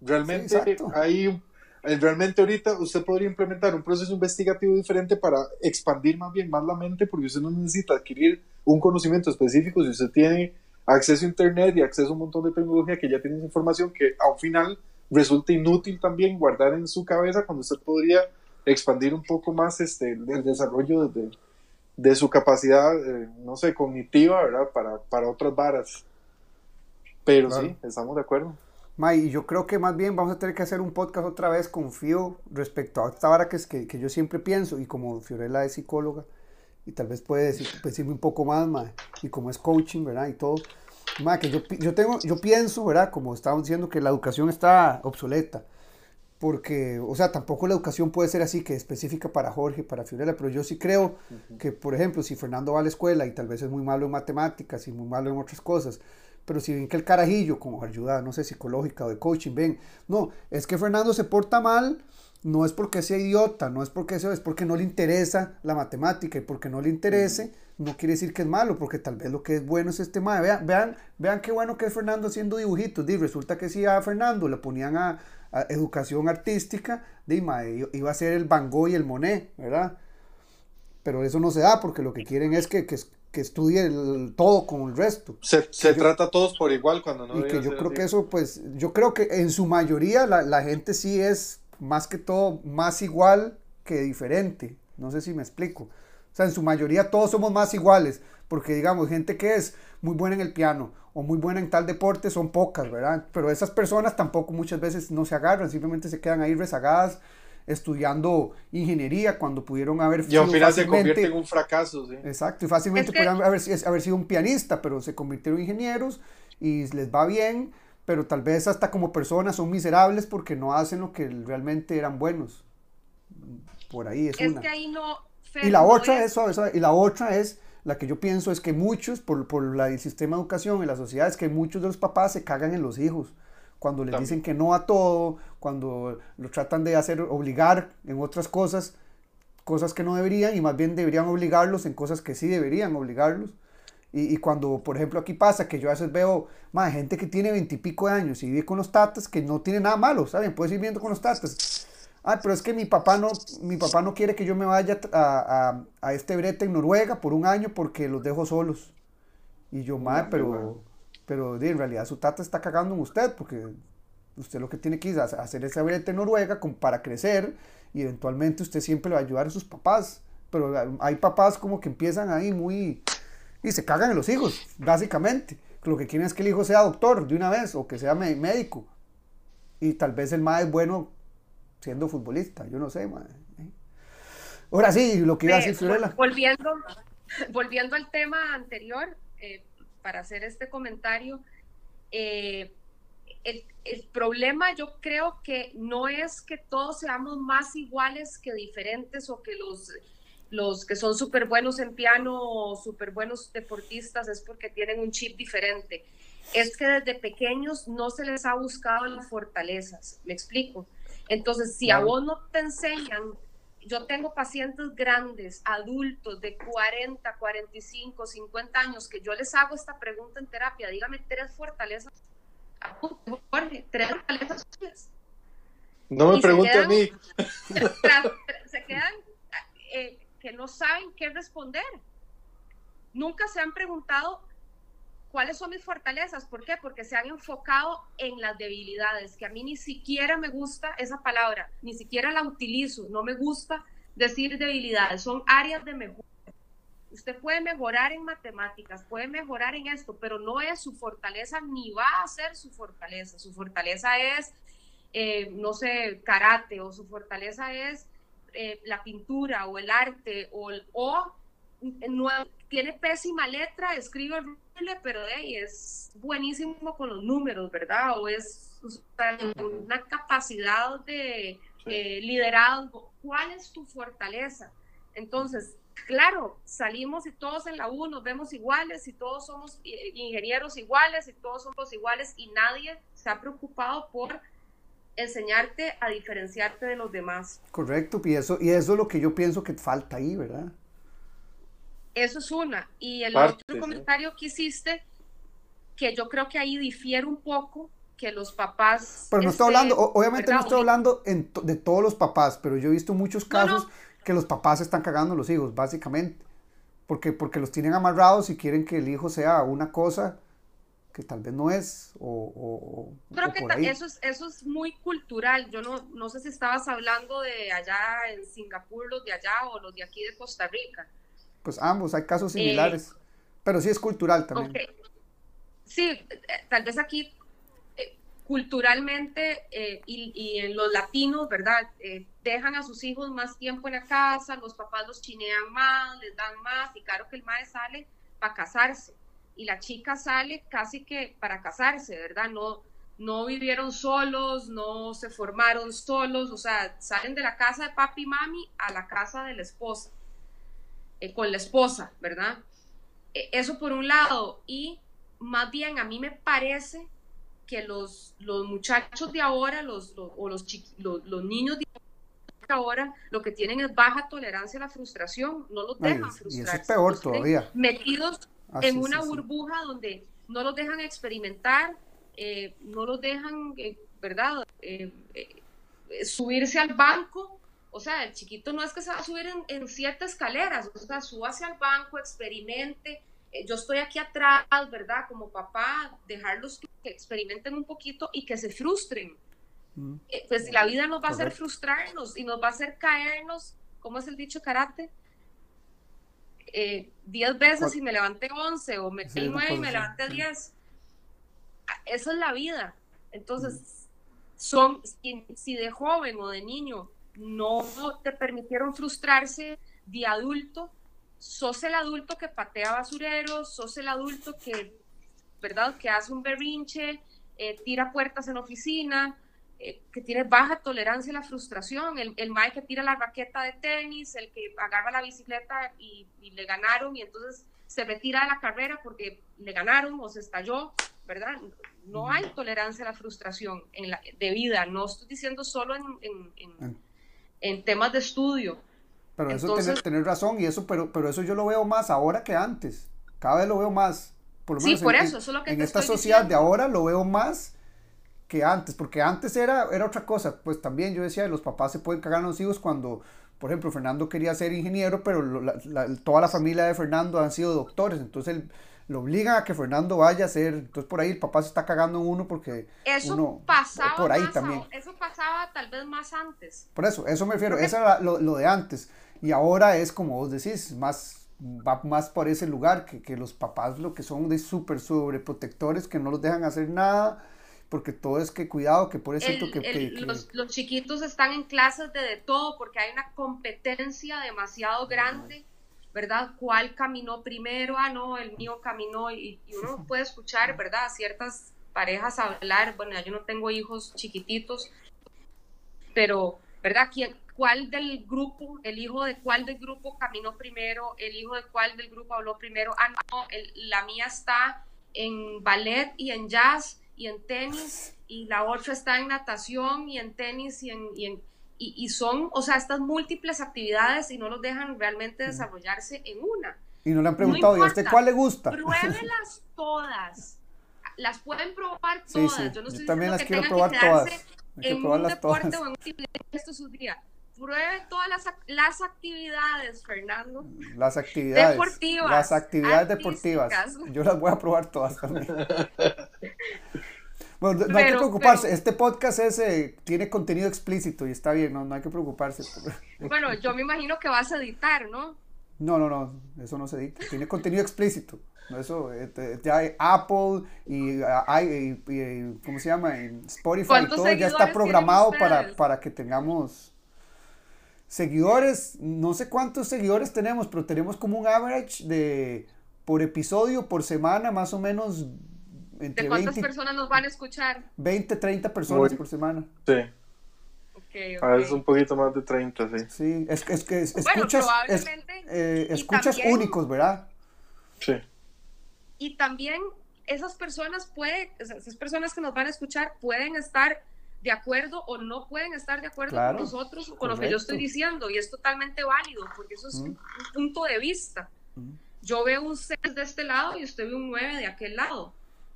Realmente hay un eh, realmente ahorita usted podría implementar un proceso investigativo diferente para expandir más bien más la mente porque usted no necesita adquirir un conocimiento específico si usted tiene acceso a internet y acceso a un montón de tecnología que ya tiene información que a un final resulta inútil también guardar en su cabeza cuando usted podría expandir un poco más este el desarrollo de, de su capacidad eh, no sé cognitiva verdad para, para otras varas pero sí estamos de acuerdo May, yo creo que más bien vamos a tener que hacer un podcast otra vez con Fio respecto a esta vara que, es que, que yo siempre pienso, y como Fiorella es psicóloga, y tal vez puede decir, decirme un poco más, May, y como es coaching, ¿verdad? Y todo. May, que yo, yo, tengo, yo pienso, ¿verdad? Como estábamos diciendo, que la educación está obsoleta. Porque, o sea, tampoco la educación puede ser así, que específica para Jorge, para Fiorella, pero yo sí creo que, por ejemplo, si Fernando va a la escuela y tal vez es muy malo en matemáticas y muy malo en otras cosas, pero si ven que el carajillo, como ayuda, no sé, psicológica o de coaching, ven, no, es que Fernando se porta mal, no es porque sea idiota, no es porque sea, es porque no le interesa la matemática y porque no le interese, no quiere decir que es malo, porque tal vez lo que es bueno es este tema. Vean, vean, vean qué bueno que es Fernando haciendo dibujitos. Y resulta que si a Fernando le ponían a, educación artística, dime, iba a ser el Van Gogh y el Monet, ¿verdad? Pero eso no se da porque lo que quieren es que, que, que estudie el, todo con el resto. Se, se trata a todos por igual cuando no. Y que yo creo que eso, pues, yo creo que en su mayoría la, la, gente sí es más que todo más igual que diferente. No sé si me explico. O sea, en su mayoría todos somos más iguales, porque digamos, gente que es muy buena en el piano o muy buena en tal deporte son pocas, ¿verdad? Pero esas personas tampoco muchas veces no se agarran, simplemente se quedan ahí rezagadas estudiando ingeniería cuando pudieron haber y al final se convierte en un fracaso sí. exacto y fácilmente pudieron haber, haber, sido un pianista pero se convirtieron en ingenieros y les va bien pero tal vez hasta como personas son miserables porque no hacen lo que realmente eran buenos. Por ahí es, una. que ahí no, y la otra es, y la otra es la que yo pienso es que muchos por, por la, el sistema de educación en la sociedad es que muchos de los papás se cagan en los hijos cuando les dicen que no a todo, cuando lo tratan de hacer obligar en otras cosas, cosas que no deberían y más bien deberían obligarlos en cosas que sí deberían obligarlos. Y, y cuando, por ejemplo, aquí pasa que yo a veces veo más gente que tiene veintipico de años y vive con los tatas, que no tiene nada malo, ¿saben? Puedes ir viendo con los tatas. Ah, pero es que mi papá no, mi papá no quiere que yo me vaya a, a, a este brete en Noruega por un año porque los dejo solos. Y yo, madre, pero pero en realidad su tata está cagando en usted porque usted lo que tiene que hacer es brete en Noruega para crecer y eventualmente usted siempre le va a ayudar a sus papás. Pero hay papás como que empiezan ahí muy... y se cagan en los hijos, básicamente. Lo que quieren es que el hijo sea doctor de una vez o que sea médico. Y tal vez el más es bueno siendo futbolista, yo no sé, madre. Ahora sí, lo que iba a decir Fiorella. Volviendo, volviendo al tema anterior, eh, para hacer este comentario. Eh, el, el, problema yo creo que no es que todos seamos más iguales que diferentes o que los, los que son súper buenos en piano o súper buenos deportistas es porque tienen un chip diferente. Es que desde pequeños no se les ha buscado las fortalezas, me explico. Entonces, si a vos no te enseñan yo tengo pacientes grandes, adultos de 40, 45, 50 años, que yo les hago esta pregunta en terapia, dígame tres fortalezas. Jorge, tres fortalezas. No me pregunte a mí. Se quedan eh, no saben qué responder. Nunca se han preguntado ¿Cuáles son mis fortalezas? ¿Por qué? Porque se han enfocado en las debilidades, que a mí ni siquiera me gusta esa palabra, ni siquiera la utilizo, no me gusta decir debilidades, son áreas de mejora. Usted puede mejorar en matemáticas, puede mejorar en esto, pero no es su fortaleza ni va a ser su fortaleza. Su fortaleza es, eh, no sé, karate o su fortaleza es eh, la pintura o el arte o, o no, tiene pésima letra, escribe horrible, pero es buenísimo con los números, ¿verdad? O es una capacidad de eh, liderazgo. ¿Cuál es tu fortaleza? Entonces, claro, salimos y todos en la U nos vemos iguales y todos somos eh, ingenieros iguales y todos somos iguales y nadie se ha preocupado por enseñarte a diferenciarte de los demás. Correcto, y eso, y eso es lo que yo pienso que falta ahí, ¿verdad? Eso es una. Y el otro comentario que hiciste, que yo creo que ahí difiere un poco, que los papás... Pero no estoy hablando, obviamente no estoy hablando de todos los papás, pero yo he visto muchos casos que los papás están cagando a los hijos, básicamente. Porque, porque los tienen amarrados y quieren que el hijo sea una cosa que tal vez no es. O, creo que Eso, es, eso es muy cultural. Yo no, no sé si estabas hablando de allá en Singapur, los de allá o los de aquí de Costa Rica pues ambos, hay casos eh, similares, pero sí es cultural también. Sí, eh, tal vez aquí eh, culturalmente y, en los latinos, ¿verdad? dejan a sus hijos más tiempo en la casa, los papás los chinean más, les dan más, y claro que el madre sale para casarse, y la chica sale casi que para casarse, ¿verdad? No, no vivieron solos, no se formaron solos, o sea, salen de la casa de papi y mami a la casa de la esposa. Eh, con la esposa, ¿verdad? E, eso por un lado. Y más bien a mí me parece que los, los muchachos de ahora, los, o los, los, niños de ahora, lo que tienen es baja tolerancia a la frustración, no los dejan frustrar. Y eso es peor todavía. Metidos en una burbuja donde no los dejan experimentar, eh, no los dejan, eh, ¿verdad? subirse al banco o sea, el chiquito no es que se va a subir en, siete escaleras, o sea, suba hacia el banco, experimente. Eh, yo estoy aquí atrás, ¿verdad? Como papá, dejarlos que, experimenten un poquito y que se frustren. Mm. Eh, pues la vida nos va a hacer frustrarnos y nos va a hacer caernos ¿cómo es el dicho karate? Eh, 10 veces y me levanté 11 o me sí, 9 y me levanté 10. Esa es la vida. Entonces, son, si, de joven o de niño no te permitieron frustrarse, de adulto, sos el adulto que patea basureros, sos el adulto que, ¿verdad? Que hace un berrinche, eh, tira puertas en oficina, eh, que tiene baja tolerancia a la frustración, el, el mae que tira la raqueta de tenis, el que agarra la bicicleta y, le ganaron y entonces se retira de la carrera porque le ganaron o se estalló, ¿verdad? No hay tolerancia a la frustración en la, de vida, no estoy diciendo solo en, en, en, temas de estudio. Pero eso tener, razón y eso, pero, pero eso yo lo veo más ahora que antes, cada vez lo veo más. Por lo menos sí, por eso, eso es lo que en esta sociedad de ahora lo veo más que antes, porque antes era, era otra cosa, pues también yo decía, los papás se pueden cagar a los hijos cuando, por ejemplo, Fernando quería ser ingeniero, pero toda la familia de Fernando han sido doctores, entonces lo obligan a que Fernando vaya a ser, entonces por ahí el papá se está cagando en uno porque eso uno, pasaba por ahí también. eso pasaba tal vez más antes. Por eso, eso me refiero, eso era lo, lo, de antes, y ahora es como vos decís, más va más por ese lugar que, que los papás lo que son de súper sobreprotectores que no los dejan hacer nada porque todo es que cuidado, que por eso que, Los, los, chiquitos están en clases de, de todo porque hay una competencia demasiado grande, ¿verdad? ¿Cuál caminó primero? Ah, no, el mío caminó y, uno puede escuchar, ¿verdad? Ciertas parejas hablar, bueno, yo no tengo hijos chiquititos, pero, ¿verdad? ¿Quién, ¿Cuál del grupo, el hijo de cuál del grupo caminó primero? ¿El hijo de cuál del grupo habló primero? Ah, no, la mía está en ballet y en jazz y en tenis, y la otra está en natación y en tenis y en... Y, y, son, o sea, estas múltiples actividades y no los dejan realmente desarrollarse en una. Y no le han preguntado, ¿y a usted cuál le gusta? Pruébelas todas. Las pueden probar todas. Yo no estoy también las quiero probar todas. en un deporte todas. o en un sus días pruebe todas las, las, actividades, Fernando. Las actividades. Deportivas. Las actividades deportivas. Yo las voy a probar todas también. Bueno, no hay que preocuparse, este podcast ese tiene contenido explícito y está bien, no, no hay que preocuparse. Bueno, yo me imagino que vas a editar, ¿no? No, no, no, eso no se edita, tiene contenido explícito. Eso, este, ya hay Apple y, hay, ¿cómo se llama? Spotify y todo ya está programado para, para que tengamos seguidores, no sé cuántos seguidores tenemos, pero tenemos como un average de por episodio, por semana, más o menos entre ¿De cuántas personas nos van a escuchar? 20, 30 personas por semana. Sí. Okay, A veces un poquito más de 30, sí. Sí, es, es que escuchas, eh, escuchas únicos, ¿verdad? Sí. Y también esas personas pueden, esas personas que nos van a escuchar pueden estar de acuerdo o no pueden estar de acuerdo con nosotros o con lo que yo estoy diciendo y es totalmente válido porque eso es un, punto de vista. Yo veo un 6 de este lado y usted ve un 9 de aquel lado.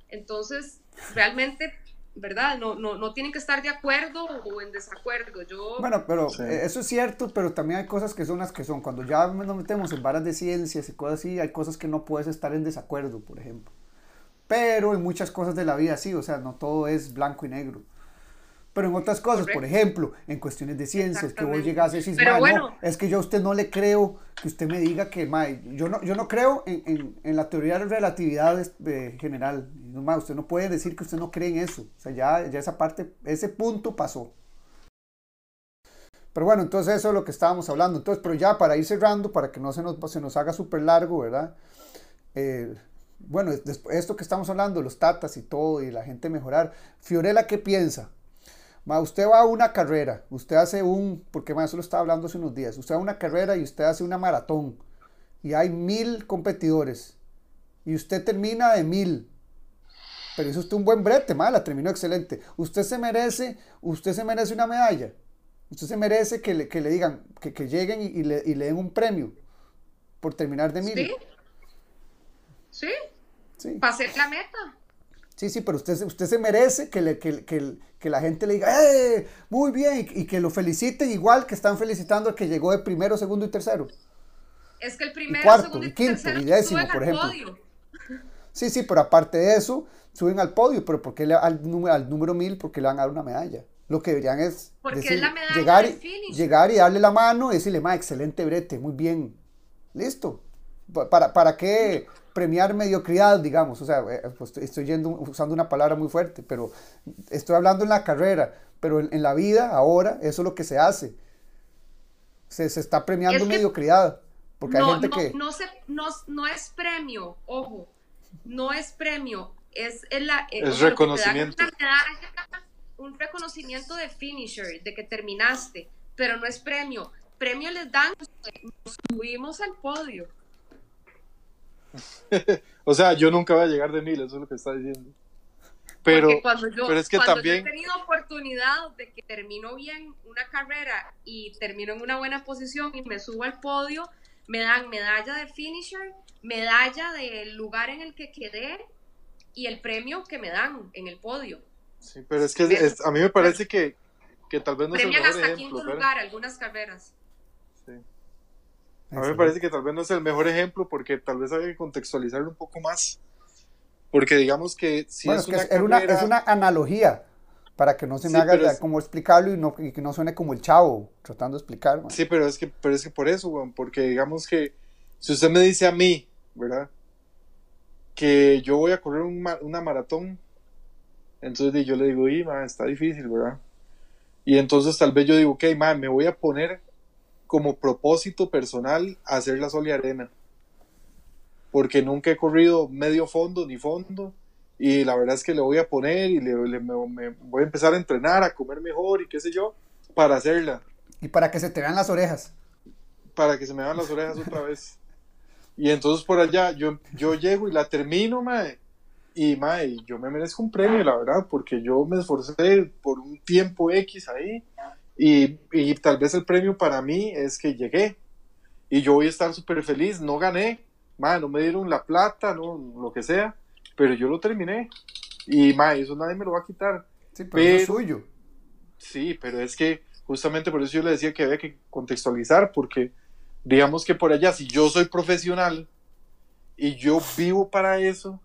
Entonces, realmente, ¿verdad? No, no, no tienen que estar de acuerdo o en desacuerdo. Yo... Bueno, pero eh, eso es cierto, pero también hay cosas que son las que son. Cuando ya nos metemos en varas de ciencias y cosas así, hay cosas que no puedes estar en desacuerdo, por ejemplo. Pero en muchas cosas de la vida sí, o sea, no todo es blanco y negro. Pero en otras cosas, por ejemplo, en cuestiones de ciencias, que vos llegas a decir, no, es que yo a usted no le creo que usted me diga que, mae, yo no, yo no creo en, en, en la teoría de relatividad de, general. No, mae, usted no puede decir que usted no cree en eso. O sea, ya, ya esa parte, ese punto pasó. Pero bueno, entonces eso es lo que estábamos hablando. Entonces, pero ya para ir cerrando, para que no se nos, se nos haga súper largo, ¿verdad? Eh, bueno, esto que estamos hablando, los tatas y todo, y la gente mejorar. Fiorella, ¿qué piensa? Usted va a una carrera, usted hace un, porque más eso lo estaba hablando hace unos días, usted va a una carrera y usted hace una maratón y hay mil competidores y usted termina de mil. Pero hizo usted un buen brete, ma, la terminó excelente. Usted se merece, usted se merece una medalla. Usted se merece que le, que le digan, que, que lleguen y, le, y, le, den un premio por terminar de mil. Sí. Sí. sí. Pasé la meta. Sí, sí, pero usted, usted se merece que, le, que, que, que la gente le diga, ¡eh! Muy bien, y, que lo feliciten igual que están felicitando al que llegó de primero, segundo y tercero. Es que el primero, cuarto, segundo y, quinto, y décimo, por ejemplo. Podio. Sí, sí, pero aparte de eso, suben al podio, pero ¿por qué al, número, al número mil? Porque le van a dar una medalla. Lo que deberían es, llegar, y, llegar y darle la mano y decirle, ma, excelente brete, muy bien, listo. ¿Para, para qué premiar mediocridad, digamos? O sea, eh, pues estoy yendo, usando una palabra muy fuerte, pero estoy hablando en la carrera, pero en, la vida, ahora, eso es lo que se hace. Se, se está premiando mediocridad. Porque hay gente que... No, se, no, no es premio, ojo, no es premio, es, la, es reconocimiento. Un reconocimiento de finisher, de que terminaste, pero no es premio. Premio les dan, nos subimos al podio. o sea, yo nunca voy a llegar de mil, eso es lo que está diciendo. Pero, pero es que también... he tenido oportunidad de que termino bien una carrera y termino en una buena posición y me subo al podio, me dan medalla de finisher, medalla del lugar en el que quedé y el premio que me dan en el podio. Sí, pero es que a mí me parece que, que tal vez no es el mejor hasta quinto lugar algunas carreras. Sí. A mí me parece que tal vez no es el mejor ejemplo porque tal vez hay que contextualizarlo un poco más. Porque digamos que si es, una es, una, es una analogía para que no se me haga como explicarlo y, no, y que no suene como el chavo tratando de explicar. Sí, pero es que, pero es que por eso, porque digamos que si usted me dice a mí, ¿verdad? Que yo voy a correr una maratón, entonces yo le digo, y, está difícil, ¿verdad? Y entonces tal vez yo digo, ok, ma, me voy a poner como propósito personal hacer la sol y arena. Porque nunca he corrido medio fondo ni fondo. Y la verdad es que le voy a poner y le, me, voy a empezar a entrenar, a comer mejor y qué sé yo, para hacerla. Y para que se te vean las orejas. Para que se me vean las orejas otra vez. Y entonces por allá yo, yo llego y la termino, mae. Y mae, yo me merezco un premio, la verdad, porque yo me esforcé por un tiempo X ahí. Y, y tal vez el premio para mí es que llegué. Y yo voy a estar súper feliz. No gané, mae, no me dieron la plata, no, lo que sea. Pero yo lo terminé. Y mae, eso nadie me lo va a quitar. Sí, pero, es suyo. Sí, pero es que justamente por eso yo le decía que había que contextualizar, porque digamos que por allá, si yo soy profesional y yo vivo para eso,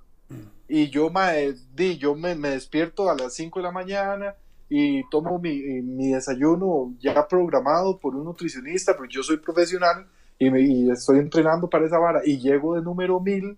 y yo, me, di, yo me, despierto a las 5 de la mañana y tomo mi, mi, desayuno ya programado por un nutricionista, porque yo soy profesional y, me, estoy entrenando para esa vara y llego de número 1000,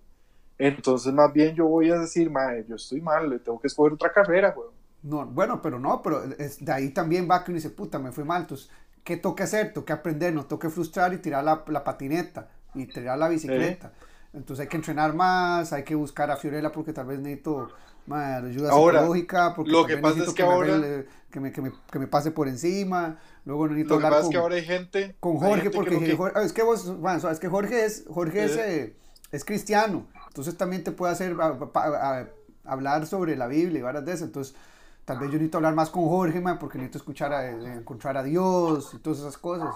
entonces más bien yo voy a decir, mae, yo estoy mal, le tengo que escoger otra carrera, No, bueno, pero no, pero de ahí también va que uno dice, puta, me fue mal, entonces ¿qué toca hacer? Toca aprender, no toca frustrar y tirar la, la patineta y tirar la bicicleta. Entonces hay que entrenar más, hay que buscar a Fiorella porque tal vez necesito más ayuda psicológica, porque lo que pasa es que, ahora... Me, que, me, que, me, que, me, pase por encima, luego necesito hablar con, es que ahora hay gente, con Jorge, porque Jorge, es que vos, bueno, es que Jorge es, Jorge es, eh, es, cristiano, entonces también te puede hacer hablar sobre la Biblia y varias de esas, entonces Tal vez yo necesito hablar más con Jorge, porque necesito escuchar, a, eh, encontrar a Dios y todas esas cosas.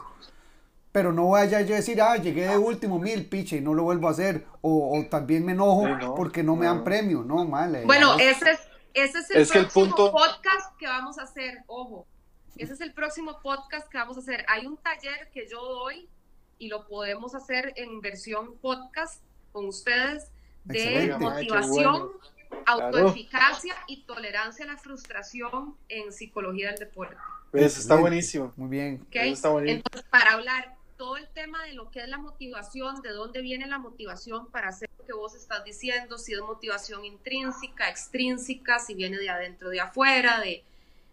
Pero no vaya yo a decir, ah, llegué de último mil, piche, y no lo vuelvo a hacer. O, o también me enojo porque no, me dan premio. No, mal. Bueno, ese es, ese es el próximo podcast que vamos a hacer, ojo. Ese es el próximo podcast que vamos a hacer. Hay un taller que yo doy y lo podemos hacer en versión podcast con ustedes de motivación autoeficacia y tolerancia a la frustración en psicología del deporte. Eso está buenísimo. Muy bien. está Entonces, para hablar todo el tema de lo que es la motivación, de dónde viene la motivación para hacer lo que vos estás diciendo, si es motivación intrínseca, extrínseca, si viene de adentro, de afuera, de,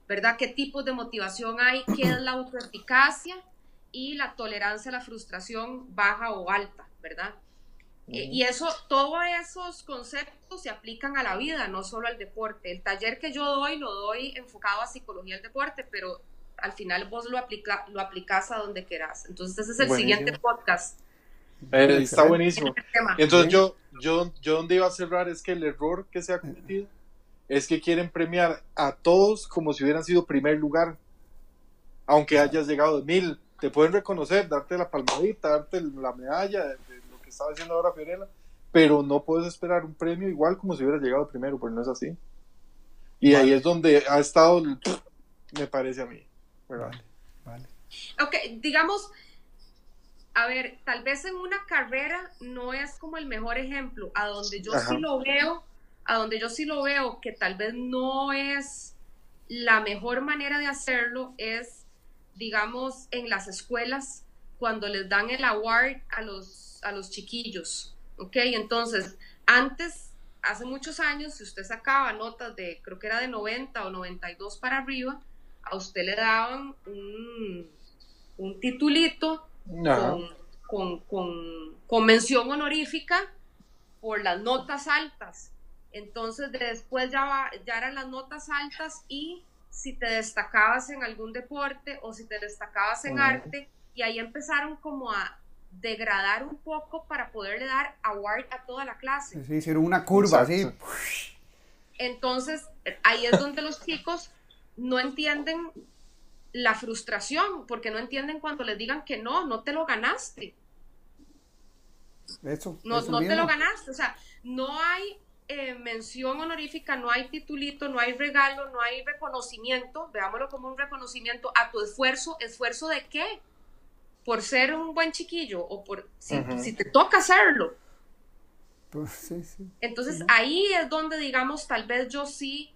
¿verdad? ¿Qué tipos de motivación hay? ¿Qué es la autoeficacia? Y la tolerancia a la frustración baja o alta, ¿verdad? Eh, y eso, todos esos conceptos se aplican a la vida, no solo al deporte. El taller que yo doy lo doy enfocado a psicología del deporte, pero al final vos lo, aplica, lo aplicas a donde quieras. Entonces ese es el siguiente podcast. Eh, está buenísimo. Entonces yo, yo, yo donde iba a cerrar es que el error que se ha cometido es que quieren premiar a todos como si hubieran sido primer lugar, aunque hayas llegado de mil. Te pueden reconocer, darte la palmadita, darte la medalla, estaba diciendo ahora Fiorella, pero no puedes esperar un premio igual como si hubiera llegado primero, porque no es así. Y ahí es donde ha estado, me parece a mí. Vale, vale. Ok, digamos, a ver, tal vez en una carrera no es como el mejor ejemplo, a donde yo sí lo veo, a donde yo sí lo veo que tal vez no es la mejor manera de hacerlo es, digamos, en las escuelas, cuando les dan el award a los, a los chiquillos, ¿ok? Entonces, antes, hace muchos años, si usted sacaba notas de, creo que era de 90 o 92 para arriba, a usted le daban un, un titulito con, con, mención honorífica por las notas altas. Entonces después ya, ya eran las notas altas y si te destacabas en algún deporte o si te destacabas en arte y ahí empezaron como a degradar un poco para poderle dar award a toda la clase. Sí, hicieron una curva, así. Entonces ahí es donde los chicos no entienden la frustración, porque no entienden cuando les digan que no, no te lo ganaste. Eso, no, no te lo ganaste, o sea, no hay eh, mención honorífica, no hay titulito, no hay regalo, no hay reconocimiento, veámoslo como un reconocimiento a tu esfuerzo, esfuerzo de qué? Por ser un buen chiquillo o por si, si te toca hacerlo. Pues, sí, sí. Entonces ahí es donde digamos, tal vez yo sí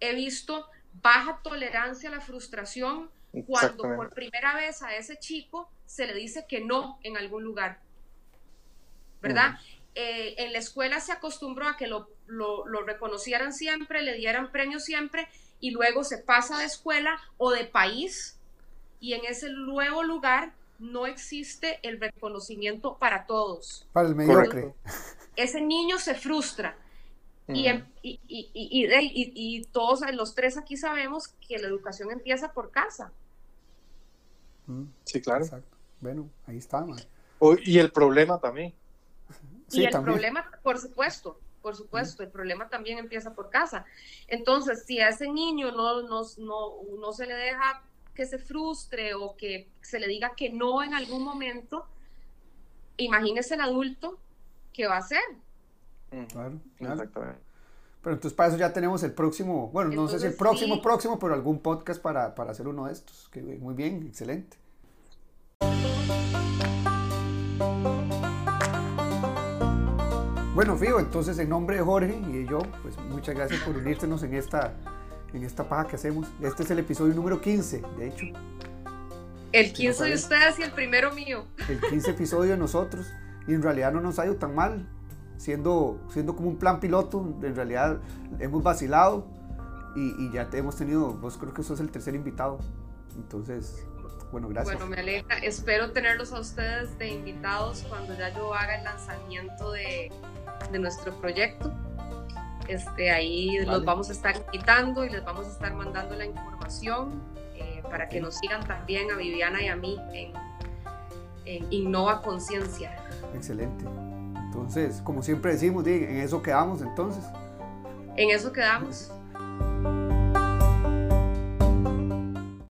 he visto baja tolerancia a la frustración cuando por primera vez a ese chico se le dice que no en algún lugar. ¿Verdad? Eh, en la escuela se acostumbró a que lo, lo, reconocieran siempre, le dieran premios siempre y luego se pasa de escuela o de país y en ese nuevo lugar no existe el reconocimiento para todos. Para el mediocre. Ese niño se frustra y, y, y, y, todos los tres aquí sabemos que la educación empieza por casa. Mm. Sí, claro. Bueno, ahí está. y el problema también. y el problema, por supuesto, por supuesto, el problema también empieza por casa. Entonces, si a ese niño no, no, no, no se le deja que se frustre o que se le diga que no en algún momento, imagínese el adulto que va a hacer Claro, Exactamente. Pero entonces para eso ya tenemos el próximo, bueno, no sé si el próximo, próximo, pero algún podcast para, para hacer uno de estos. Que muy bien, excelente. Bueno, Fío, entonces en nombre de Jorge y de yo, pues muchas gracias por unírsenos en esta, en esta paja que hacemos. Este es el episodio número 15, de hecho. El 15 de ustedes y el primero mío. El 15 episodio de nosotros. Y en realidad no nos ha ido tan mal siendo, siendo como un plan piloto, en realidad hemos vacilado y, ya te hemos tenido, vos creo que sos el tercer invitado. Entonces, bueno, gracias. Bueno, me alegra. Espero tenerlos a ustedes de invitados cuando ya yo haga el lanzamiento de, de nuestro proyecto. Este, ahí los vamos a estar invitando y les vamos a estar mandando la información eh, para que nos sigan también a Viviana y a mí en, en Innova Conciencia. Excelente. Entonces, como siempre decimos, en eso quedamos entonces. En eso quedamos. Pues.